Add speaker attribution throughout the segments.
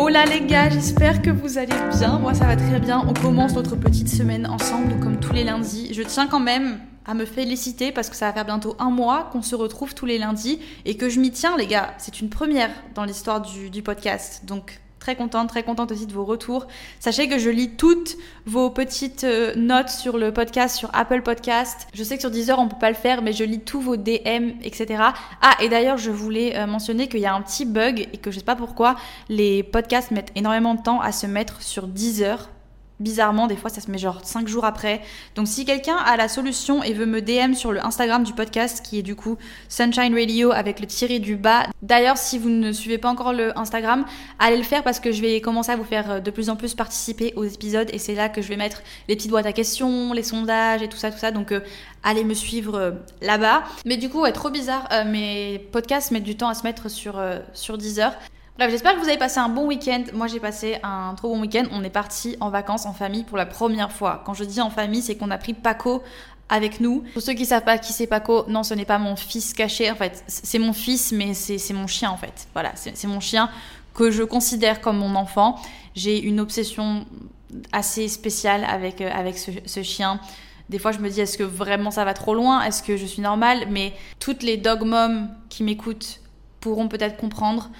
Speaker 1: Hola les gars, j'espère que vous allez bien. Moi ça va très bien. On commence notre petite semaine ensemble comme tous les lundis. Je tiens quand même à me féliciter parce que ça va faire bientôt un mois qu'on se retrouve tous les lundis et que je m'y tiens les gars. C'est une première dans l'histoire du, du podcast. Donc très contente, très contente aussi de vos retours. Sachez que je lis toutes vos petites euh, notes sur le podcast, sur Apple Podcast. Je sais que sur Deezer, on peut pas le faire, mais je lis tous vos DM, etc. Ah, et d'ailleurs, je voulais euh, mentionner qu'il y a un petit bug et que je sais pas pourquoi les podcasts mettent énormément de temps à se mettre sur Deezer bizarrement, des fois ça se met genre 5 jours après. Donc si quelqu'un a la solution et veut me DM sur le Instagram du podcast, qui est du coup Sunshine Radio avec le tiré du bas. D'ailleurs, si vous ne suivez pas encore le Instagram, allez le faire parce que je vais commencer à vous faire euh, de plus en plus participer aux épisodes et c'est là que je vais mettre les petites boîtes à questions, les sondages et tout ça, tout ça. Donc euh, allez me suivre euh, là-bas. Mais du coup, ouais, trop bizarre, mes podcasts mettent du temps à se mettre sur, sur Deezer. Bref, j'espère que vous avez passé un bon week-end. Moi, j'ai passé un trop bon week-end. On est parti en vacances en famille pour la première fois. Quand je dis en famille, c'est qu'on a pris Paco avec nous. Pour ceux qui savent pas qui c'est Paco, non, ce n'est pas mon fils caché. En fait, c'est mon fils, mais c'est mon chien en fait. Voilà, c'est mon chien que je considère comme mon enfant. J'ai une obsession assez spéciale avec, euh, avec ce, chien. Des fois, je me dis, est-ce que vraiment ça va trop loin? Est-ce que je suis normale? Mais toutes les dog moms qui m'écoutent pourront peut-être comprendre.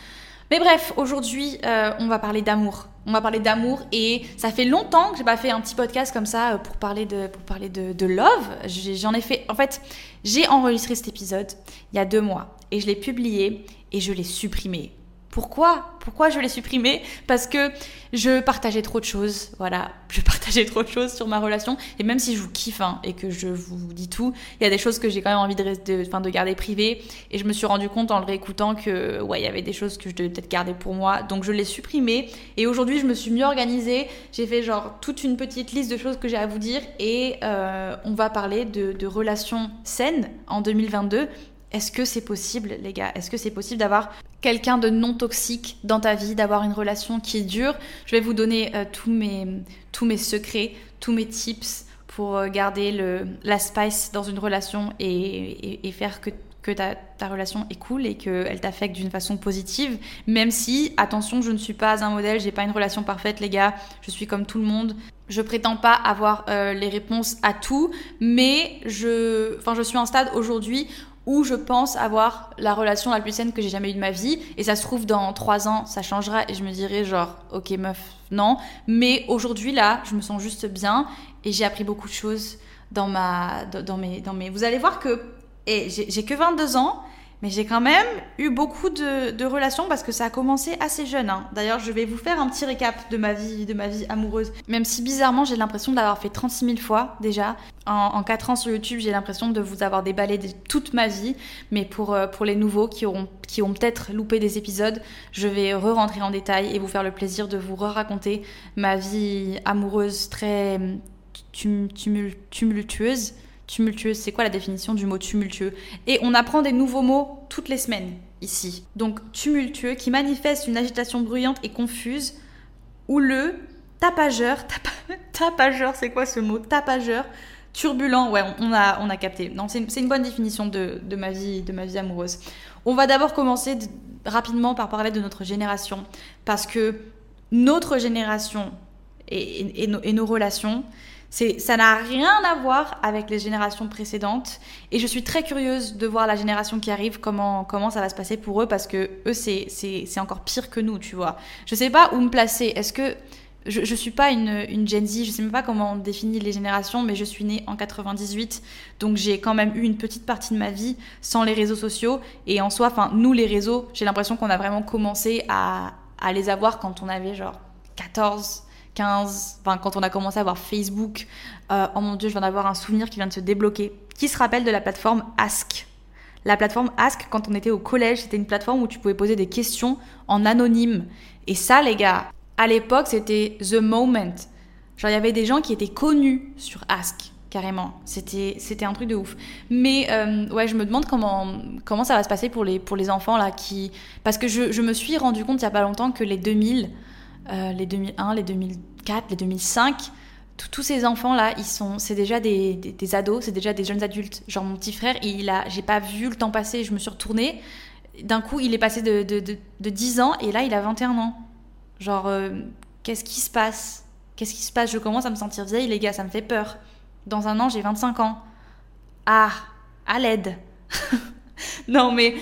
Speaker 1: Mais bref, aujourd'hui, euh, on va parler d'amour. On va parler d'amour et ça fait longtemps que j'ai pas fait un petit podcast comme ça euh, pour parler de, pour parler de, de love. J'en ai fait, en fait, j'ai enregistré cet épisode il y a deux mois et je l'ai publié et je l'ai supprimé pourquoi Pourquoi je l'ai supprimé? Parce que je partageais trop de choses. Voilà, je partageais trop de choses sur ma relation. Et même si je vous kiffe hein, et que je vous dis tout, il y a des choses que j'ai quand même envie de, de, de garder privées. Et je me suis rendu compte en le réécoutant que ouais, il y avait des choses que je devais peut-être garder pour moi. Donc je l'ai supprimé. Et aujourd'hui, je me suis mieux organisée. J'ai fait genre toute une petite liste de choses que j'ai à vous dire. Et euh, on va parler de, de relations saines en 2022 est-ce que c'est possible, les gars? Est-ce que c'est possible d'avoir quelqu'un de non toxique dans ta vie, d'avoir une relation qui dure? Je vais vous donner euh, tous, mes, secrets, tous mes tips pour euh, garder le, la spice dans une relation et, faire que, ta, relation est cool et qu'elle t'affecte d'une façon positive. Même si, attention, je ne suis pas un modèle, j'ai pas une relation parfaite, les gars. Je suis comme tout le monde. Je prétends pas avoir euh, les réponses à tout, mais je, enfin, je suis un stade aujourd'hui où je pense avoir la relation la plus saine que j'ai jamais eue de ma vie. Et ça se trouve, dans trois ans, ça changera et je me dirai genre, ok meuf, non. Mais aujourd'hui, là, je me sens juste bien et j'ai appris beaucoup de choses dans ma, dans mes, dans mes... Vous allez voir que, et j'ai que 22 ans, mais j'ai quand même eu beaucoup de, relations parce que ça a commencé assez jeune. Hein. D'ailleurs, je vais vous faire un petit récap de ma vie, de ma vie amoureuse. Même si bizarrement, j'ai l'impression de l'avoir fait 36 000 fois déjà. En, en 4 ans sur YouTube, j'ai l'impression de vous avoir déballé toute ma vie. Mais pour, euh, pour les nouveaux qui auront, qui ont peut-être loupé des épisodes, je vais re-rentrer en détail et vous faire le plaisir de vous re-raconter ma vie amoureuse très tumultueuse tumultueuse. C'est quoi la définition du mot tumultueux? Et on apprend des nouveaux mots toutes les semaines ici. Donc tumultueux qui manifeste une agitation bruyante et confuse ou le tapageur. tapageur, c'est quoi ce mot? Tapageur. Turbulent, ouais, on a, on a capté. Non, c'est une, bonne définition de, ma vie, de ma vie amoureuse. On va d'abord commencer rapidement par parler de notre génération. Parce que notre génération et nos relations, ça n'a rien à voir avec les générations précédentes. Et je suis très curieuse de voir la génération qui arrive, comment, comment ça va se passer pour eux, parce que eux, c'est encore pire que nous, tu vois. Je sais pas où me placer. Est-ce que. Je, je suis pas une, une Gen Z, je sais même pas comment on définit les générations, mais je suis née en 98, donc j'ai quand même eu une petite partie de ma vie sans les réseaux sociaux. Et en soi, enfin, nous, les réseaux, j'ai l'impression qu'on a vraiment commencé à, à les avoir quand on avait genre 14, 15, enfin quand on a commencé à voir Facebook, euh, oh mon dieu, je viens d'avoir un souvenir qui vient de se débloquer. Qui se rappelle de la plateforme Ask La plateforme Ask, quand on était au collège, c'était une plateforme où tu pouvais poser des questions en anonyme. Et ça, les gars, à l'époque, c'était the moment. Genre, il y avait des gens qui étaient connus sur Ask, carrément. C'était, c'était un truc de ouf. Mais euh, ouais, je me demande comment, comment ça va se passer pour les, pour les enfants là qui. Parce que je, me suis rendu compte il y a pas longtemps que les 2000, euh, les 2001, les 2004, les 2005, tous ces enfants là, ils sont, c'est déjà des, des, ados, c'est déjà des jeunes adultes. Genre mon petit frère, il a, j'ai pas vu le temps passer, je me suis retournée. D'un coup, il est passé de, de, de, 10 ans et là, il a 21 ans. Genre, euh, qu'est-ce qui se passe? Qu'est-ce qui se passe? Je commence à me sentir vieille, les gars, ça me fait peur. Dans un an, j'ai 25 ans. Ah, à l'aide. non, mais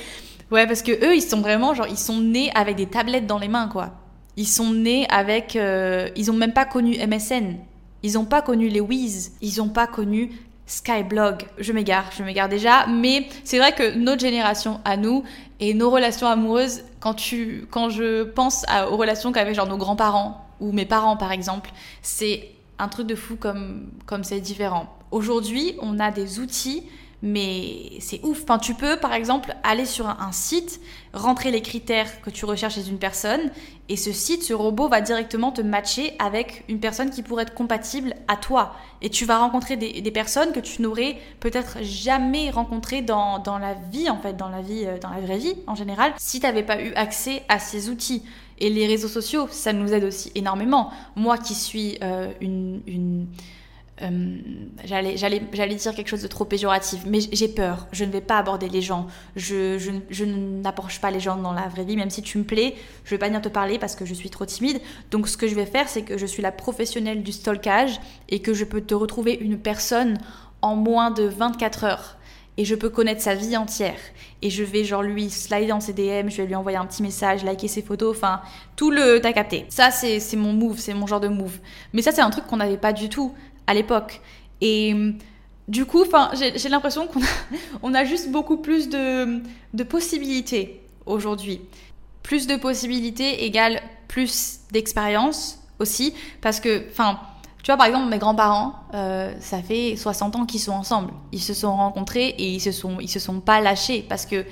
Speaker 1: ouais, parce que eux, ils sont vraiment, genre, ils sont nés avec des tablettes dans les mains, quoi. Ils sont nés avec, euh, ils ont même pas connu MSN. Ils n'ont pas connu les Wiz, ils n'ont pas connu Skyblog. Je m'égare, je m'égare déjà, mais c'est vrai que notre génération à nous et nos relations amoureuses, quand, tu, quand je pense aux relations qu'avaient genre nos grands-parents ou mes parents par exemple, c'est un truc de fou comme comme c'est différent. Aujourd'hui, on a des outils mais c'est ouf. Enfin, tu peux, par exemple, aller sur un, site, rentrer les critères que tu recherches chez une personne, et ce site, ce robot va directement te matcher avec une personne qui pourrait être compatible à toi. Et tu vas rencontrer des, personnes que tu n'aurais peut-être jamais rencontrées dans, la vie, en fait, dans la vie, euh, dans la vraie vie en général, si tu n'avais pas eu accès à ces outils. Et les réseaux sociaux, ça nous aide aussi énormément. Moi qui suis euh, une euh, j'allais, j'allais, j'allais dire quelque chose de trop péjoratif, mais j'ai peur. Je ne vais pas aborder les gens. Je, je, je n'approche pas les gens dans la vraie vie, même si tu me plais, je vais pas venir te parler parce que je suis trop timide. Donc, ce que je vais faire, c'est que je suis la professionnelle du stalkage et que je peux te retrouver une personne en moins de 24 heures. Et je peux connaître sa vie entière. Et je vais genre lui slider dans ses DM, je vais lui envoyer un petit message, liker ses photos, enfin, tout le... T'as capté. Ça, c'est, c'est mon move, c'est mon genre de move. Mais ça, c'est un truc qu'on n'avait pas du tout à l'époque. Et du coup, j'ai l'impression qu'on a, juste beaucoup plus de, de possibilités aujourd'hui. Plus de possibilités égale plus d'expérience aussi, parce que, enfin, tu vois, par exemple, mes grands-parents, euh, ça fait 60 ans qu'ils sont ensemble. Ils se sont rencontrés et ils se sont, ils se sont pas lâchés parce que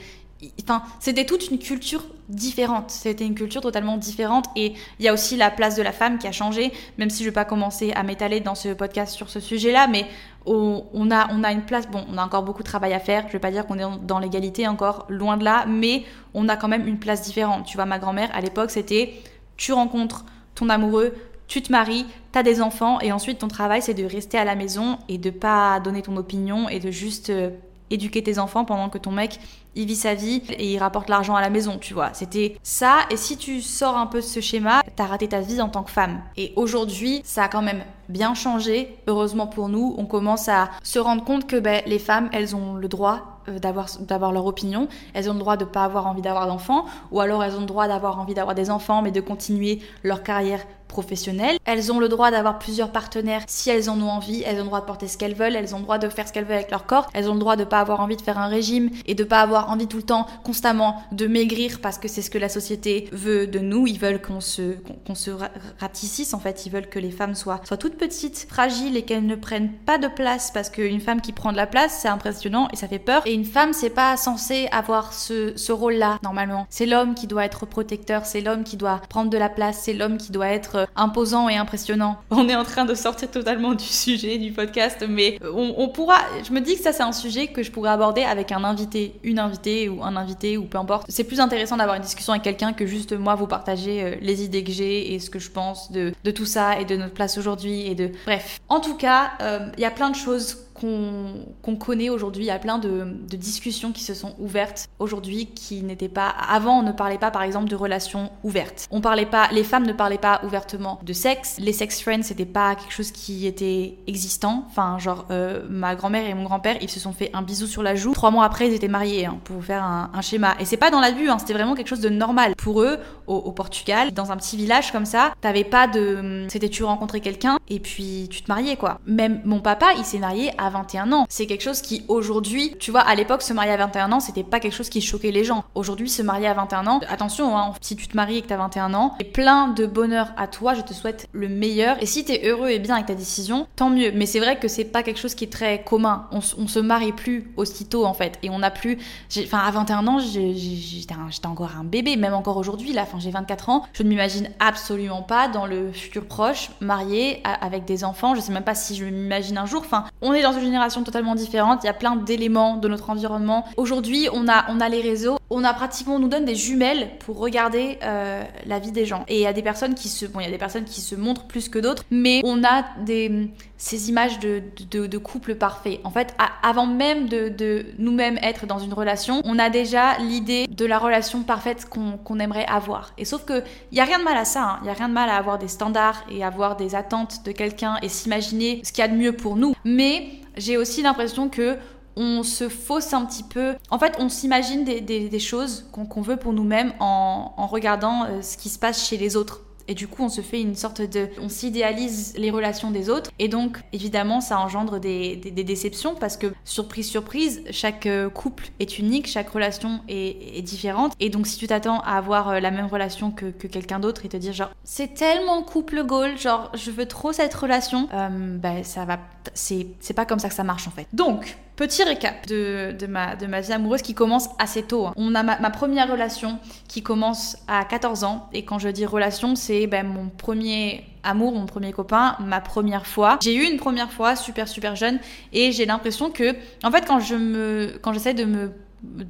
Speaker 1: C'était toute une culture différente. C'était une culture totalement différente. Et il y a aussi la place de la femme qui a changé, même si je ne vais pas commencer à m'étaler dans ce podcast sur ce sujet-là, mais on, a, une place, bon, on a encore beaucoup de travail à faire. Je ne vais pas dire qu'on est dans l'égalité encore, loin de là, mais on a quand même une place différente. Tu vois, ma grand-mère, à l'époque, c'était tu rencontres ton amoureux, tu te maries, tu as des enfants, et ensuite ton travail, c'est de rester à la maison et de pas donner ton opinion et de juste euh, éduquer tes enfants pendant que ton mec il vit sa vie et il rapporte l'argent à la maison, tu vois. C'était ça. Et si tu sors un peu de ce schéma, t'as raté ta vie en tant que femme. Et aujourd'hui, ça a quand même bien changé. Heureusement pour nous, on commence à se rendre compte que ben, les femmes, elles ont le droit euh, d'avoir d'avoir leur opinion, elles ont le droit de pas avoir envie d'avoir d'enfants ou alors elles ont le droit d'avoir envie d'avoir des enfants mais de continuer leur carrière professionnelle. Elles ont le droit d'avoir plusieurs partenaires. Si elles en ont envie, elles ont le droit de porter ce qu'elles veulent, elles ont le droit de faire ce qu'elles veulent avec leur corps, elles ont le droit de pas avoir envie de faire un régime et de pas avoir envie tout le temps constamment de maigrir parce que c'est ce que la société veut de nous, ils veulent qu'on se qu'on se ratississe en fait, ils veulent que les femmes soient soient toutes petites, fragiles et qu'elles ne prennent pas de place parce qu'une femme qui prend de la place, c'est impressionnant et ça fait peur. Une femme, c'est pas censé avoir ce, rôle-là, normalement. C'est l'homme qui doit être protecteur, c'est l'homme qui doit prendre de la place, c'est l'homme qui doit être euh, imposant et impressionnant. On est en train de sortir totalement du sujet du podcast, mais on, pourra. Je me dis que ça, c'est un sujet que je pourrais aborder avec un invité, une invitée ou un invité ou peu importe. C'est plus intéressant d'avoir une discussion avec quelqu'un que juste moi vous partager euh, les idées que j'ai et ce que je pense de, tout ça et de notre place aujourd'hui et de. Bref. En tout cas, euh, il y a plein de choses qu'on connaît aujourd'hui. Il y a plein de, discussions qui se sont ouvertes aujourd'hui qui n'étaient pas. Avant, on ne parlait pas, par exemple, de relations ouvertes. On parlait pas. Les femmes ne parlaient pas ouvertement de sexe. Les sex friends, c'était pas quelque chose qui était existant. Enfin, genre, euh, ma grand-mère et mon grand-père, ils se sont fait un bisou sur la joue. Trois mois après, ils étaient mariés, hein, pour vous faire un, schéma. Et c'est pas dans la vue, hein, c'était vraiment quelque chose de normal. Pour eux, au, Portugal, dans un petit village comme ça, t'avais pas de. C'était tu rencontrais quelqu'un et puis tu te mariais, quoi. Même mon papa, il s'est marié à à 21 ans. C'est quelque chose qui aujourd'hui, tu vois, à l'époque, se marier à 21 ans, c'était pas quelque chose qui choquait les gens. Aujourd'hui, se marier à 21 ans, attention, hein, si tu te maries et que t'as 21 ans, et plein de bonheur à toi, je te souhaite le meilleur. Et si t'es heureux et bien avec ta décision, tant mieux. Mais c'est vrai que c'est pas quelque chose qui est très commun. On, se marie plus aussitôt en fait, et on a plus. Enfin, à 21 ans, j'étais encore un bébé, même encore aujourd'hui, là, enfin, j'ai 24 ans, je ne m'imagine absolument pas dans le futur proche, marié, avec des enfants. Je sais même pas si je m'imagine un jour. Enfin, on est dans une génération totalement différente. Il y a plein d'éléments de notre environnement. Aujourd'hui, on a, on a les réseaux. On a pratiquement, on nous donne des jumelles pour regarder euh, la vie des gens. Et il y a des personnes qui se, bon, il y a des personnes qui se montrent plus que d'autres, mais on a des ces images de, de, couple parfait. En fait, avant même de, de nous-mêmes être dans une relation, on a déjà l'idée de la relation parfaite qu'on aimerait avoir. Et sauf que il y a rien de mal à ça. Hein. Il y a rien de mal à avoir des standards et avoir des attentes de quelqu'un et s'imaginer ce qu'il y a de mieux pour nous. Mais j'ai aussi l'impression que on se fausse un petit peu. En fait, on s'imagine des, choses qu'on veut pour nous-mêmes en, en, regardant euh, ce qui se passe chez les autres. Et du coup, on se fait une sorte de... On s'idéalise les relations des autres. Et donc, évidemment, ça engendre des, des, déceptions parce que, surprise, surprise, chaque euh, couple est unique, chaque relation est, différente. Et donc, si tu t'attends à avoir euh, la même relation que, que quelqu'un d'autre et te dire genre, c'est tellement couple goal, genre, je veux trop cette relation, bah, ça va... C'est pas comme ça que ça marche en fait. Donc, Petit récap de, ma, vie amoureuse qui commence assez tôt. Hein. On a ma, première relation qui commence à 14 ans. Et quand je dis relation, c'est ben, mon premier amour, mon premier copain, ma première fois. J'ai eu une première fois super super jeune et j'ai l'impression que, en fait, quand je me, quand j'essaie de me me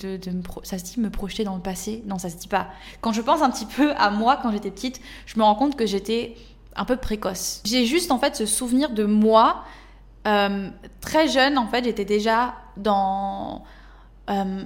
Speaker 1: ça se dit me projeter dans le passé? Non ça se dit pas quand je pense un petit peu à moi quand j'étais petite je me rends compte que j'étais un peu précoce j'ai juste en fait ce souvenir de moi euh, très jeune, en fait, j'étais déjà dans. Euh,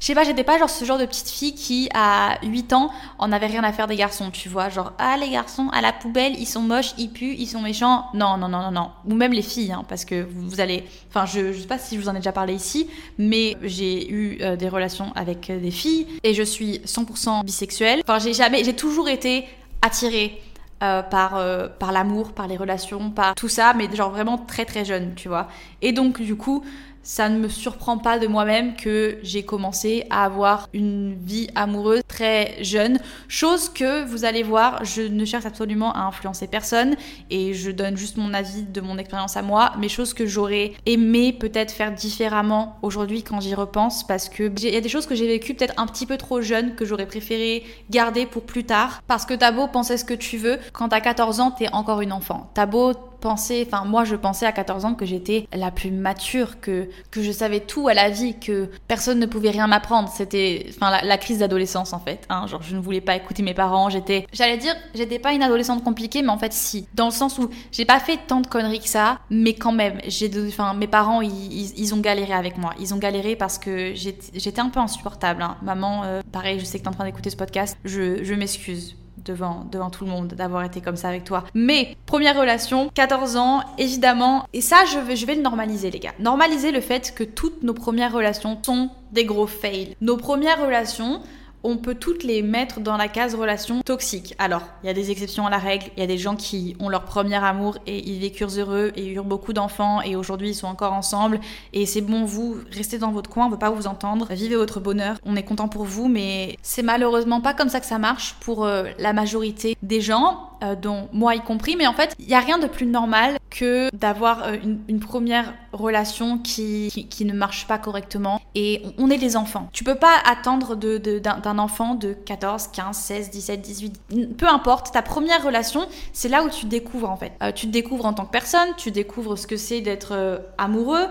Speaker 1: je sais pas, j'étais pas genre ce genre de petite fille qui, à 8 ans, en avait rien à faire des garçons, tu vois. Genre, ah, les garçons, à la poubelle, ils sont moches, ils puent, ils sont méchants. Non, non, non, non, non. Ou même les filles, hein, parce que vous, allez. Enfin, je, je sais pas si je vous en ai déjà parlé ici, mais j'ai eu euh, des relations avec des filles et je suis 100% bisexuelle. Enfin, j'ai jamais. J'ai toujours été attirée euh, par, euh, par l'amour, par les relations, par tout ça, mais genre vraiment très très jeune, tu vois. Et donc du coup, ça ne me surprend pas de moi-même que j'ai commencé à avoir une vie amoureuse très jeune. Chose que vous allez voir, je ne cherche absolument à influencer personne et je donne juste mon avis de mon expérience à moi, mais chose que j'aurais aimé peut-être faire différemment aujourd'hui quand j'y repense parce que il y a des choses que j'ai vécues peut-être un petit peu trop jeune que j'aurais préféré garder pour plus tard parce que t'as beau penser ce que tu veux, quand t'as 14 ans, t'es encore une enfant. T'as beau enfin moi je pensais à 14 ans que j'étais la plus mature, que, que je savais tout à la vie, que personne ne pouvait rien m'apprendre. C'était enfin la, crise d'adolescence en fait. Hein. genre je ne voulais pas écouter mes parents, j'étais, j'allais dire, j'étais pas une adolescente compliquée, mais en fait si, dans le sens où j'ai pas fait tant de conneries que ça, mais quand même, j'ai, enfin mes parents ils, ils, ont galéré avec moi, ils ont galéré parce que j'étais un peu insupportable. Hein. Maman, euh, pareil, je sais que t'es en train d'écouter ce podcast, je, je m'excuse devant, devant tout le monde d'avoir été comme ça avec toi. Mais première relation, 14 ans, évidemment, et ça je je vais le normaliser les gars. Normaliser le fait que toutes nos premières relations sont des gros fails. Nos premières relations, on peut toutes les mettre dans la case relation toxique. Alors, il y a des exceptions à la règle, il y a des gens qui ont leur premier amour et ils vécurent heureux et eurent beaucoup d'enfants et aujourd'hui ils sont encore ensemble. Et c'est bon, vous restez dans votre coin, on veut pas vous entendre, vivez votre bonheur, on est content pour vous, mais c'est malheureusement pas comme ça que ça marche pour euh, la majorité des gens, euh, dont moi y compris, mais en fait, il y a rien de plus normal que d'avoir euh, une, première relation qui, qui, ne marche pas correctement et on est des enfants. Tu peux pas attendre d'un de, enfant de 14, 15, 16, 17, 18, peu importe, ta première relation, c'est là où tu découvres en fait. Euh, tu te découvres en tant que personne, tu découvres ce que c'est d'être amoureux,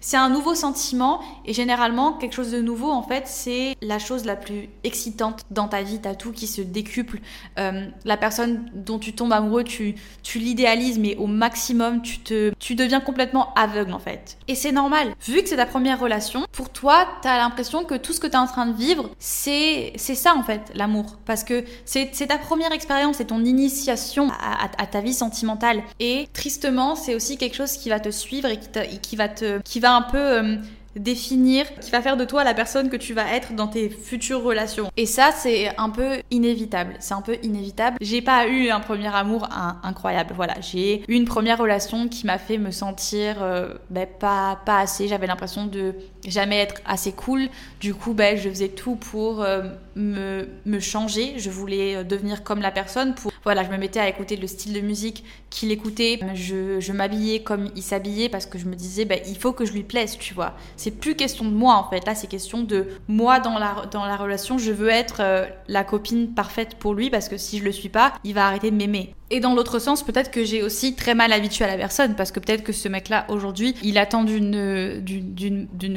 Speaker 1: c'est un nouveau sentiment et généralement quelque chose de nouveau en fait c'est la chose la plus excitante dans ta vie. T'as tout qui se décuple. Euh, la personne dont tu tombes amoureux tu l'idéalises mais au maximum tu te tu deviens complètement aveugle en fait. Et c'est normal. Vu que c'est ta première relation pour toi t'as l'impression que tout ce que t'es en train de vivre c'est c'est ça en fait l'amour. Parce que c'est ta première expérience c'est ton initiation à, ta vie sentimentale. Et tristement c'est aussi quelque chose qui va te suivre et qui, qui va qui va un peu euh, définir, qui va faire de toi la personne que tu vas être dans tes futures relations. Et ça, c'est un peu inévitable. C'est un peu inévitable. J'ai pas eu un premier amour incroyable. Voilà, j'ai eu une première relation qui m'a fait me sentir euh, ben, pas, pas assez. J'avais l'impression de jamais être assez cool. Du coup, ben, je faisais tout pour euh, me, me, changer. Je voulais euh, devenir comme la personne. Pour... Voilà, je me mettais à écouter le style de musique qu'il écoutait. Je, je m'habillais comme il s'habillait parce que je me disais, ben, il faut que je lui plaise, tu vois. C'est plus question de moi en fait. Là, c'est question de moi dans la, dans la relation. Je veux être euh, la copine parfaite pour lui parce que si je le suis pas, il va arrêter de m'aimer. Et dans l'autre sens, peut-être que j'ai aussi très mal habitué à la personne parce que peut-être que ce mec-là aujourd'hui, il attend d'une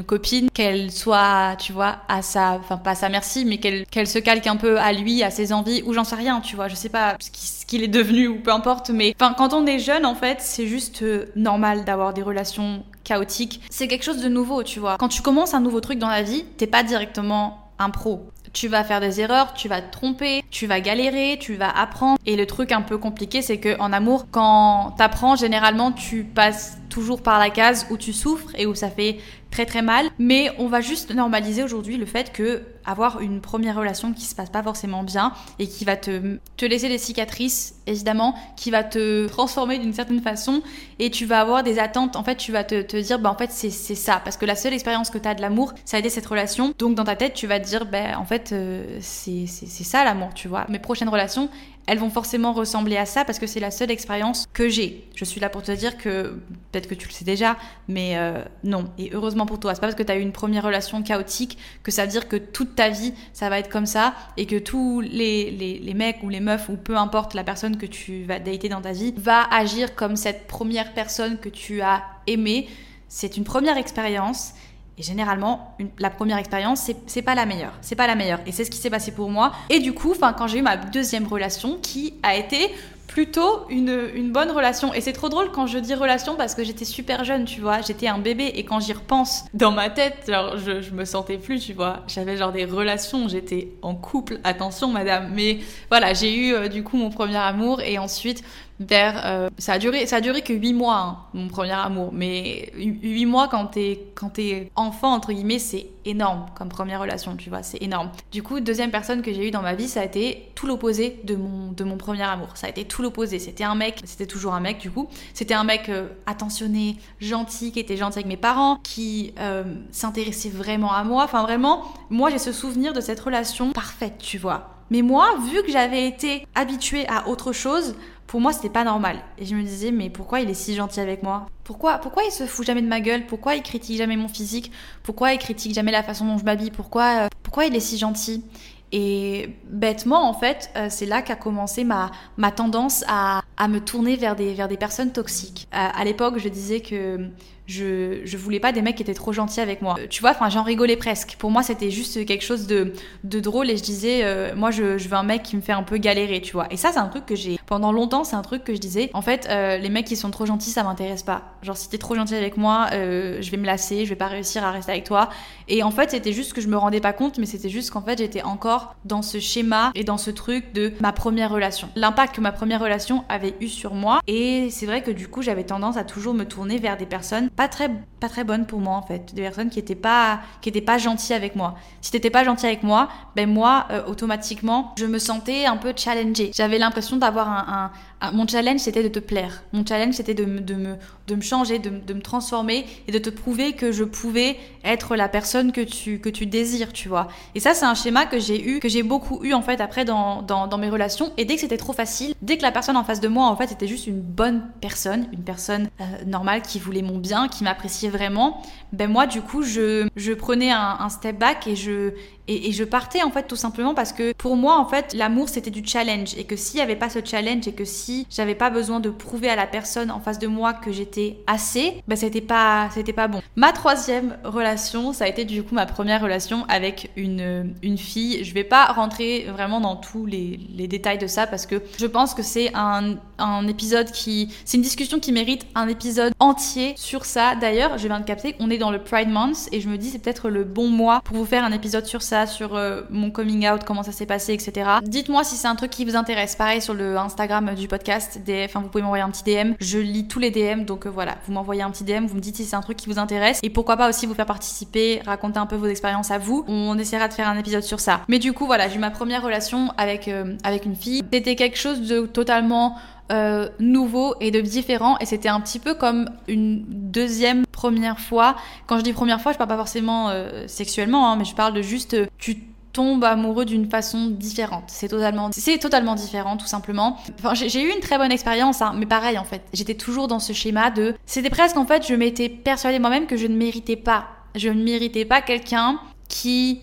Speaker 1: copine qu'elle soit, tu vois, à sa, enfin pas à sa merci, mais qu'elle qu'elle se calque un peu à lui, à ses envies, ou j'en sais rien, tu vois, je sais pas ce qu'il est devenu ou peu importe, mais enfin quand on est jeune en fait, c'est juste euh, normal d'avoir des relations chaotiques. C'est quelque chose de nouveau, tu vois. Quand tu commences un nouveau truc dans la vie, t'es pas directement un pro tu vas faire des erreurs, tu vas te tromper, tu vas galérer, tu vas apprendre. Et le truc un peu compliqué, c'est que en amour, quand t'apprends, généralement, tu passes toujours par la case où tu souffres et où ça fait très très mal. Mais on va juste normaliser aujourd'hui le fait que avoir une première relation qui se passe pas forcément bien et qui va te, te laisser des cicatrices, évidemment, qui va te transformer d'une certaine façon et tu vas avoir des attentes. En fait, tu vas te, te dire, bah en fait, c'est ça. Parce que la seule expérience que tu as de l'amour, ça a été cette relation. Donc dans ta tête, tu vas te dire, bah en fait, euh, c'est ça l'amour, tu vois. Mes prochaines relations, elles vont forcément ressembler à ça parce que c'est la seule expérience que j'ai. Je suis là pour te dire que peut-être que tu le sais déjà, mais euh, non. Et heureusement pour toi, c'est pas parce que tu as eu une première relation chaotique que ça veut dire que toute ta vie ça va être comme ça et que tous les, les, les mecs ou les meufs ou peu importe la personne que tu vas dater dans ta vie va agir comme cette première personne que tu as aimée. C'est une première expérience et généralement, la première expérience, c'est pas la meilleure. C'est pas la meilleure. Et c'est ce qui s'est passé pour moi. Et du coup, quand j'ai eu ma deuxième relation, qui a été plutôt une, bonne relation. Et c'est trop drôle quand je dis relation parce que j'étais super jeune, tu vois. J'étais un bébé et quand j'y repense, dans ma tête, genre, je, je, me sentais plus, tu vois. J'avais genre des relations, j'étais en couple, attention madame. Mais voilà, j'ai eu euh, du coup mon premier amour et ensuite vers euh, ça a duré ça a duré que 8 mois hein, mon premier amour. Mais 8 mois quand t'es quand t'es enfant entre guillemets c'est énorme comme première relation tu vois c'est énorme. Du coup deuxième personne que j'ai eu dans ma vie ça a été tout l'opposé de mon de mon premier amour. Ça a été tout l'opposé. C'était un mec c'était toujours un mec du coup. C'était un mec euh, attentionné gentil qui était gentil avec mes parents qui euh, s'intéressait vraiment à moi. Enfin vraiment moi j'ai ce souvenir de cette relation parfaite tu vois mais moi, vu que j'avais été habituée à autre chose, pour moi c'était pas normal. Et je me disais mais pourquoi il est si gentil avec moi? Pourquoi pourquoi il se fout jamais de ma gueule? Pourquoi il critique jamais mon physique? Pourquoi il critique jamais la façon dont je m'habille? Pourquoi euh, pourquoi il est si gentil? Et bêtement, en fait, euh, c'est là qu'a commencé ma, ma tendance à, à, me tourner vers des, vers des personnes toxiques. Euh, à l'époque, je disais que je, je voulais pas des mecs qui étaient trop gentils avec moi. Tu vois, enfin, j'en rigolais presque. Pour moi, c'était juste quelque chose de, de drôle et je disais, euh, moi, je, je, veux un mec qui me fait un peu galérer, tu vois. Et ça, c'est un truc que j'ai, pendant longtemps, c'est un truc que je disais, en fait, euh, les mecs qui sont trop gentils, ça m'intéresse pas. Genre, si t'es trop gentil avec moi, euh, je vais me lasser, je vais pas réussir à rester avec toi. Et en fait, c'était juste que je me rendais pas compte, mais c'était juste qu'en fait, j'étais encore dans ce schéma et dans ce truc de ma première relation. L'impact que ma première relation avait eu sur moi. Et c'est vrai que du coup, j'avais tendance à toujours me tourner vers des personnes pas très, très bonnes pour moi en fait. Des personnes qui étaient pas, qui étaient pas gentilles avec moi. Si t'étais pas gentil avec moi, ben moi, euh, automatiquement, je me sentais un peu challengée. J'avais l'impression d'avoir un, un, mon challenge c'était de te plaire. Mon challenge c'était de, de, me, de me changer, de, de, me transformer et de te prouver que je pouvais être la personne que tu, que tu désires, tu vois. Et ça, c'est un schéma que j'ai eu, que j'ai beaucoup eu en fait après dans, dans, dans mes relations. Et dès que c'était trop facile, dès que la personne en face de moi en fait était juste une bonne personne, une personne euh, normale qui voulait mon bien, qui m'appréciait vraiment, ben moi du coup je, je prenais un, step back et je, et, je partais en fait tout simplement parce que pour moi en fait l'amour c'était du challenge et que s'il n'y avait pas ce challenge et que si j'avais pas besoin de prouver à la personne en face de moi que j'étais assez, ben c'était pas c'était pas bon. Ma troisième relation ça a été du coup ma première relation avec une, une fille. Je vais pas rentrer vraiment dans tous les, les détails de ça parce que je pense que c'est un, un épisode qui. C'est une discussion qui mérite un épisode entier sur ça. D'ailleurs, je viens de capter qu'on est le Pride Month et je me dis c'est peut-être le bon mois pour vous faire un épisode sur ça, sur euh, mon coming out, comment ça s'est passé, etc. Dites-moi si c'est un truc qui vous intéresse. Pareil sur le Instagram du podcast, des... enfin vous pouvez m'envoyer un petit DM. Je lis tous les DM, donc euh, voilà, vous m'envoyez un petit DM, vous me dites si c'est un truc qui vous intéresse et pourquoi pas aussi vous faire participer, raconter un peu vos expériences à vous. On essaiera de faire un épisode sur ça. Mais du coup, voilà, j'ai ma première relation avec, euh, avec une fille. C'était quelque chose de totalement euh, nouveau et de différent. Et c'était un petit peu comme une deuxième première fois. Quand je dis première fois je parle pas forcément euh, sexuellement hein, mais je parle de juste tu tombes amoureux d'une façon différente. C'est totalement c'est totalement différent tout simplement. Enfin j'ai eu une très bonne expérience hein, mais pareil en fait. J'étais toujours dans ce schéma de c'était presque en fait je m'étais persuadée moi-même que je ne méritais pas. Je ne méritais pas quelqu'un qui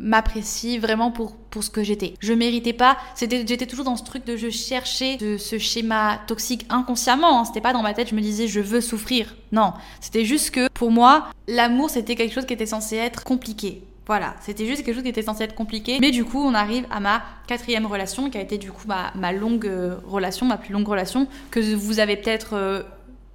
Speaker 1: m'apprécie vraiment pour, pour ce que j'étais. Je méritais pas, c'était, j'étais toujours dans ce truc de je cherchais de ce schéma toxique inconsciemment, hein. c'était pas dans ma tête, je me disais je veux souffrir. Non, c'était juste que pour moi, l'amour c'était quelque chose qui était censé être compliqué. Voilà, c'était juste quelque chose qui était censé être compliqué. Mais du coup, on arrive à ma quatrième relation, qui a été du coup ma, ma longue euh, relation, ma plus longue relation, que vous avez peut-être euh,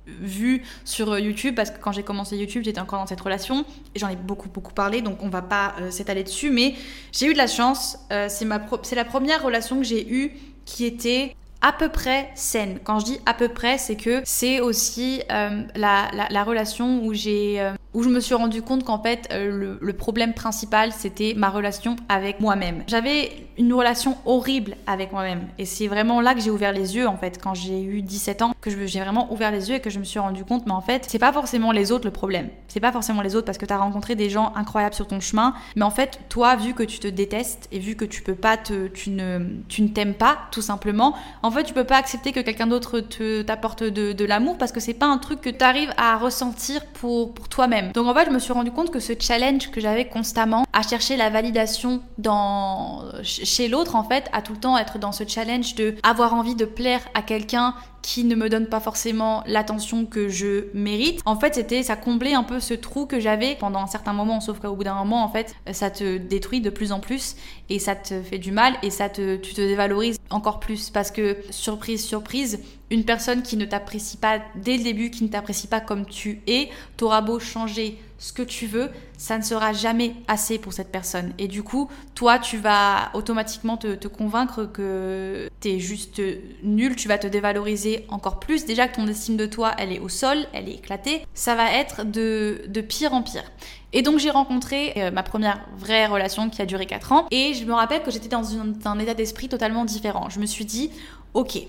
Speaker 1: vu sur euh, YouTube parce que quand j'ai commencé YouTube, j'étais encore dans cette relation et j'en ai beaucoup beaucoup parlé donc on va pas euh, s'étaler dessus mais j'ai eu de la chance, euh, c'est ma c'est la première relation que j'ai eue qui était à peu près saine. Quand je dis à peu près, c'est que c'est aussi la, la, la, relation où j'ai où je me suis rendu compte qu'en fait le, le, problème principal c'était ma relation avec moi-même. J'avais une relation horrible avec moi-même et c'est vraiment là que j'ai ouvert les yeux en fait quand j'ai eu 17 ans que j'ai vraiment ouvert les yeux et que je me suis rendu compte mais en fait c'est pas forcément les autres le problème. C'est pas forcément les autres parce que tu as rencontré des gens incroyables sur ton chemin mais en fait toi vu que tu te détestes et vu que tu peux pas te tu ne tu ne t'aimes pas tout simplement en fait tu peux pas accepter que quelqu'un d'autre te t'apporte de, l'amour parce que c'est pas un truc que tu arrives à ressentir pour pour toi-même donc en fait, je me suis rendu compte que ce challenge que j'avais constamment à chercher la validation dans chez l'autre en fait, à tout le temps être dans ce challenge de avoir envie de plaire à quelqu'un qui ne me donne pas forcément l'attention que je mérite. En fait, c'était ça comblait un peu ce trou que j'avais pendant un certain moment, sauf qu'au bout d'un moment, en fait, ça te détruit de plus en plus et ça te fait du mal et ça te, tu te dévalorises encore plus parce que surprise, surprise, une personne qui ne t'apprécie pas dès le début, qui ne t'apprécie pas comme tu es, t'auras beau changer ce que tu veux, ça ne sera jamais assez pour cette personne. Et du coup, toi, tu vas automatiquement te, te convaincre que t'es juste nul, tu vas te dévaloriser encore plus. Déjà que ton estime de toi, elle est au sol, elle est éclatée. Ça va être de, de pire en pire. Et donc j'ai rencontré euh, ma première vraie relation qui a duré 4 ans. Et je me rappelle que j'étais dans un état d'esprit totalement différent. Je me suis dit, ok,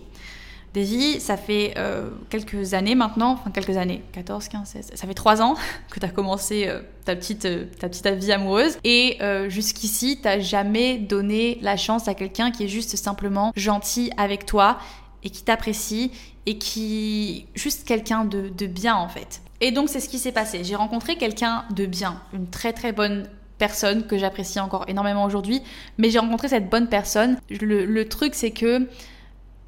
Speaker 1: Daisy, ça fait euh, quelques années maintenant, enfin quelques années, 14, 15, 16, ça fait 3 ans que tu as commencé euh, ta, petite, euh, ta petite vie amoureuse. Et jusqu'ici, tu jamais donné la chance à quelqu'un qui est juste simplement gentil avec toi et qui t'apprécie et qui... juste quelqu'un de, de bien en fait. Et donc c'est ce qui s'est passé. J'ai rencontré quelqu'un de bien, une très très bonne personne que j'apprécie encore énormément aujourd'hui. Mais j'ai rencontré cette bonne personne. Le truc c'est que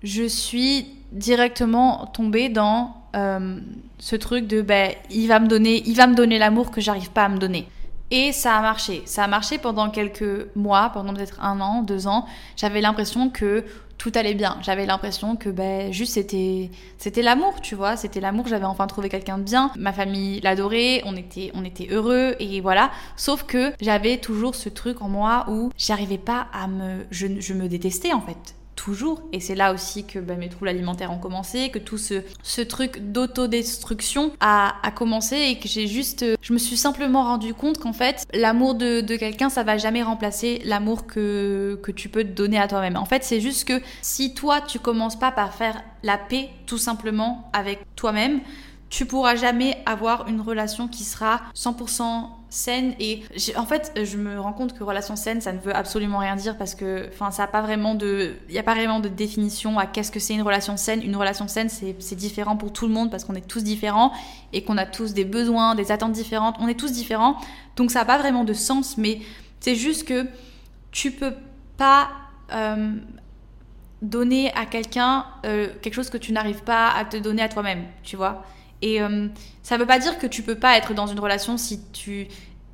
Speaker 1: je suis directement tombée dans euh, ce truc de ben il va me donner il va me donner l'amour que j'arrive pas à me donner. Et ça a marché. Ça a marché pendant quelques mois pendant peut-être un an deux ans. J'avais l'impression que tout allait bien. J'avais l'impression que ben juste c'était c'était l'amour tu vois. C'était l'amour. J'avais enfin trouvé quelqu'un de bien. Ma famille l'adorait. On était on était heureux et voilà. Sauf que j'avais toujours ce truc en moi où j'arrivais pas à me je me détestais en fait toujours. Et c'est là aussi que bah, mes troubles alimentaires ont commencé, que tout ce, truc d'autodestruction a, a commencé et que j'ai juste. Je me suis simplement rendu compte qu'en fait, l'amour de, quelqu'un, ça va jamais remplacer l'amour que, que tu peux te donner à toi-même. En fait, c'est juste que si toi, tu commences pas par faire la paix tout simplement avec toi-même, tu pourras jamais avoir une relation qui sera 100% saine et en fait je me rends compte que relation saine ça ne veut absolument rien dire parce que enfin ça a pas vraiment de il a pas vraiment de définition à qu'est-ce que c'est une relation saine. Une relation saine c'est différent pour tout le monde parce qu'on est tous différents et qu'on a tous des besoins des attentes différentes. On est tous différents. Donc ça a pas vraiment de sens mais c'est juste que tu peux pas euh, donner à quelqu'un euh, quelque chose que tu n'arrives pas à te donner à toi-même tu vois et euh, ça veut pas dire que tu peux pas être dans une relation si tu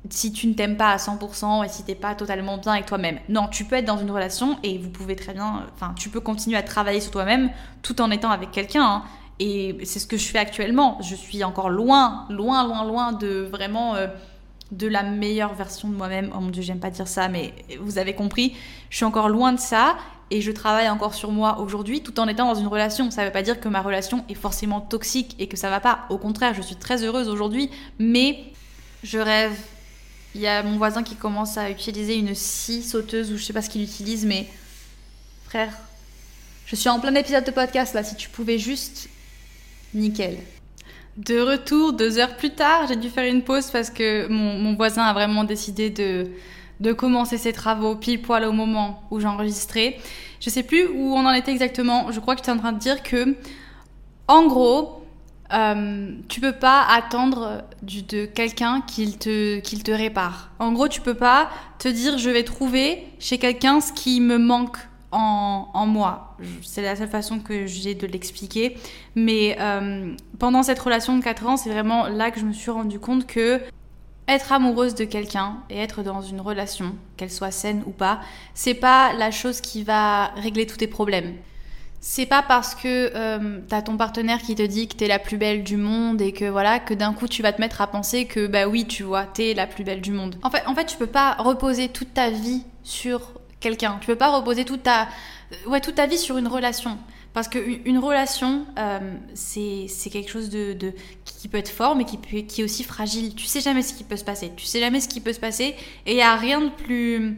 Speaker 1: si tu ne t'aimes pas à 100% et si t'es pas totalement bien avec toi-même. Non, tu peux être dans une relation et vous pouvez très bien, enfin, tu peux continuer à travailler sur toi-même tout en étant avec quelqu'un. Hein. Et c'est ce que je fais actuellement. Je suis encore loin, loin, loin, loin de vraiment euh, de la meilleure version de moi-même. Oh mon dieu, j'aime pas dire ça, mais vous avez compris. Je suis encore loin de ça et je travaille encore sur moi aujourd'hui tout en étant dans une relation. Ça veut pas dire que ma relation est forcément toxique et que ça va pas. Au contraire, je suis très heureuse aujourd'hui, mais je rêve. Il y a mon voisin qui commence à utiliser une scie sauteuse ou je sais pas ce qu'il utilise, mais frère, je suis en plein épisode de podcast là. Si tu pouvais juste, nickel. De retour, deux heures plus tard, j'ai dû faire une pause parce que mon, voisin a vraiment décidé de, de commencer ses travaux pile poil au moment où j'enregistrais. Je sais plus où on en était exactement. Je crois que tu es en train de dire que, en gros, euh, tu peux pas attendre de quelqu'un qu'il te, qu'il te répare. En gros, tu peux pas te dire je vais trouver chez quelqu'un ce qui me manque en, moi. C'est la seule façon que j'ai de l'expliquer. Mais euh, pendant cette relation de 4 ans, c'est vraiment là que je me suis rendu compte que être amoureuse de quelqu'un et être dans une relation, qu'elle soit saine ou pas, c'est pas la chose qui va régler tous tes problèmes. C'est pas parce que euh, t'as ton partenaire qui te dit que t'es la plus belle du monde et que voilà que d'un coup tu vas te mettre à penser que bah oui tu vois t'es la plus belle du monde. En fait, en fait tu peux pas reposer toute ta vie sur quelqu'un. Tu peux pas reposer toute ta, ouais, toute ta vie sur une relation. Parce qu'une relation, euh, c'est quelque chose de, qui peut être fort, mais qui, est aussi fragile. Tu sais jamais ce qui peut se passer. Tu sais jamais ce qui peut se passer. Et il n'y a rien de plus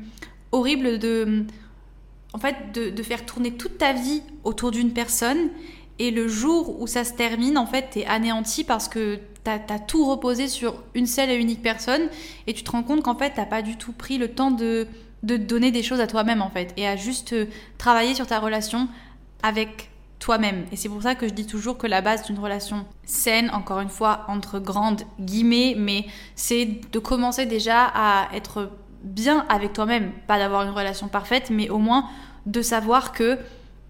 Speaker 1: horrible de, en fait, de faire tourner toute ta vie autour d'une personne. Et le jour où ça se termine, en fait, t'es anéanti parce que t'as as tout reposé sur une seule et unique personne. Et tu te rends compte qu'en fait, t'as pas du tout pris le temps de de donner des choses à toi-même en fait et à juste euh, travailler sur ta relation avec toi-même. Et c'est pour ça que je dis toujours que la base d'une relation saine, encore une fois, entre grandes guillemets, mais c'est de commencer déjà à être bien avec toi-même. Pas d'avoir une relation parfaite, mais au moins de savoir que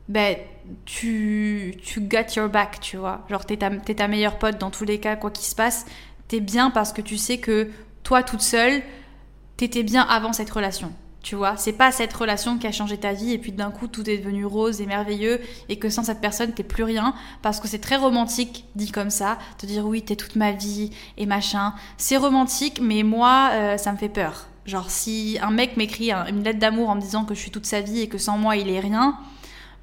Speaker 1: ben, tu, tu got your back, tu vois. Genre, t'es ta, ta meilleure pote dans tous les cas, quoi qu'il se passe. T'es bien parce que tu sais que toi, toute seule, t'étais bien avant cette relation. Tu vois, c'est pas cette relation qui a changé ta vie et puis d'un coup tout est devenu rose et merveilleux et que sans cette personne t'es plus rien parce que c'est très romantique dit comme ça, te dire oui t'es toute ma vie et machin. C'est romantique mais moi euh, ça me fait peur. Genre si un mec m'écrit une lettre d'amour en me disant que je suis toute sa vie et que sans moi il est rien,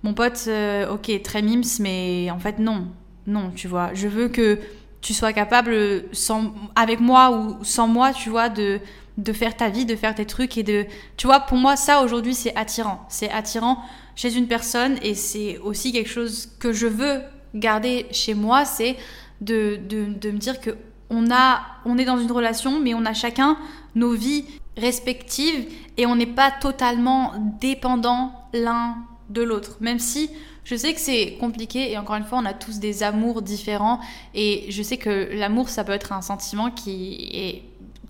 Speaker 1: mon pote, euh, ok très mims mais en fait non, non tu vois. Je veux que tu sois capable sans, avec moi ou sans moi tu vois de de faire ta vie, de faire tes trucs et de... Tu vois, pour moi, ça aujourd'hui, c'est attirant. C'est attirant chez une personne et c'est aussi quelque chose que je veux garder chez moi, c'est de, me dire que on est dans une relation, mais on a chacun nos vies respectives et on n'est pas totalement dépendant l'un de l'autre. Même si je sais que c'est compliqué et encore une fois, on a tous des amours différents et je sais que l'amour, ça peut être un sentiment qui est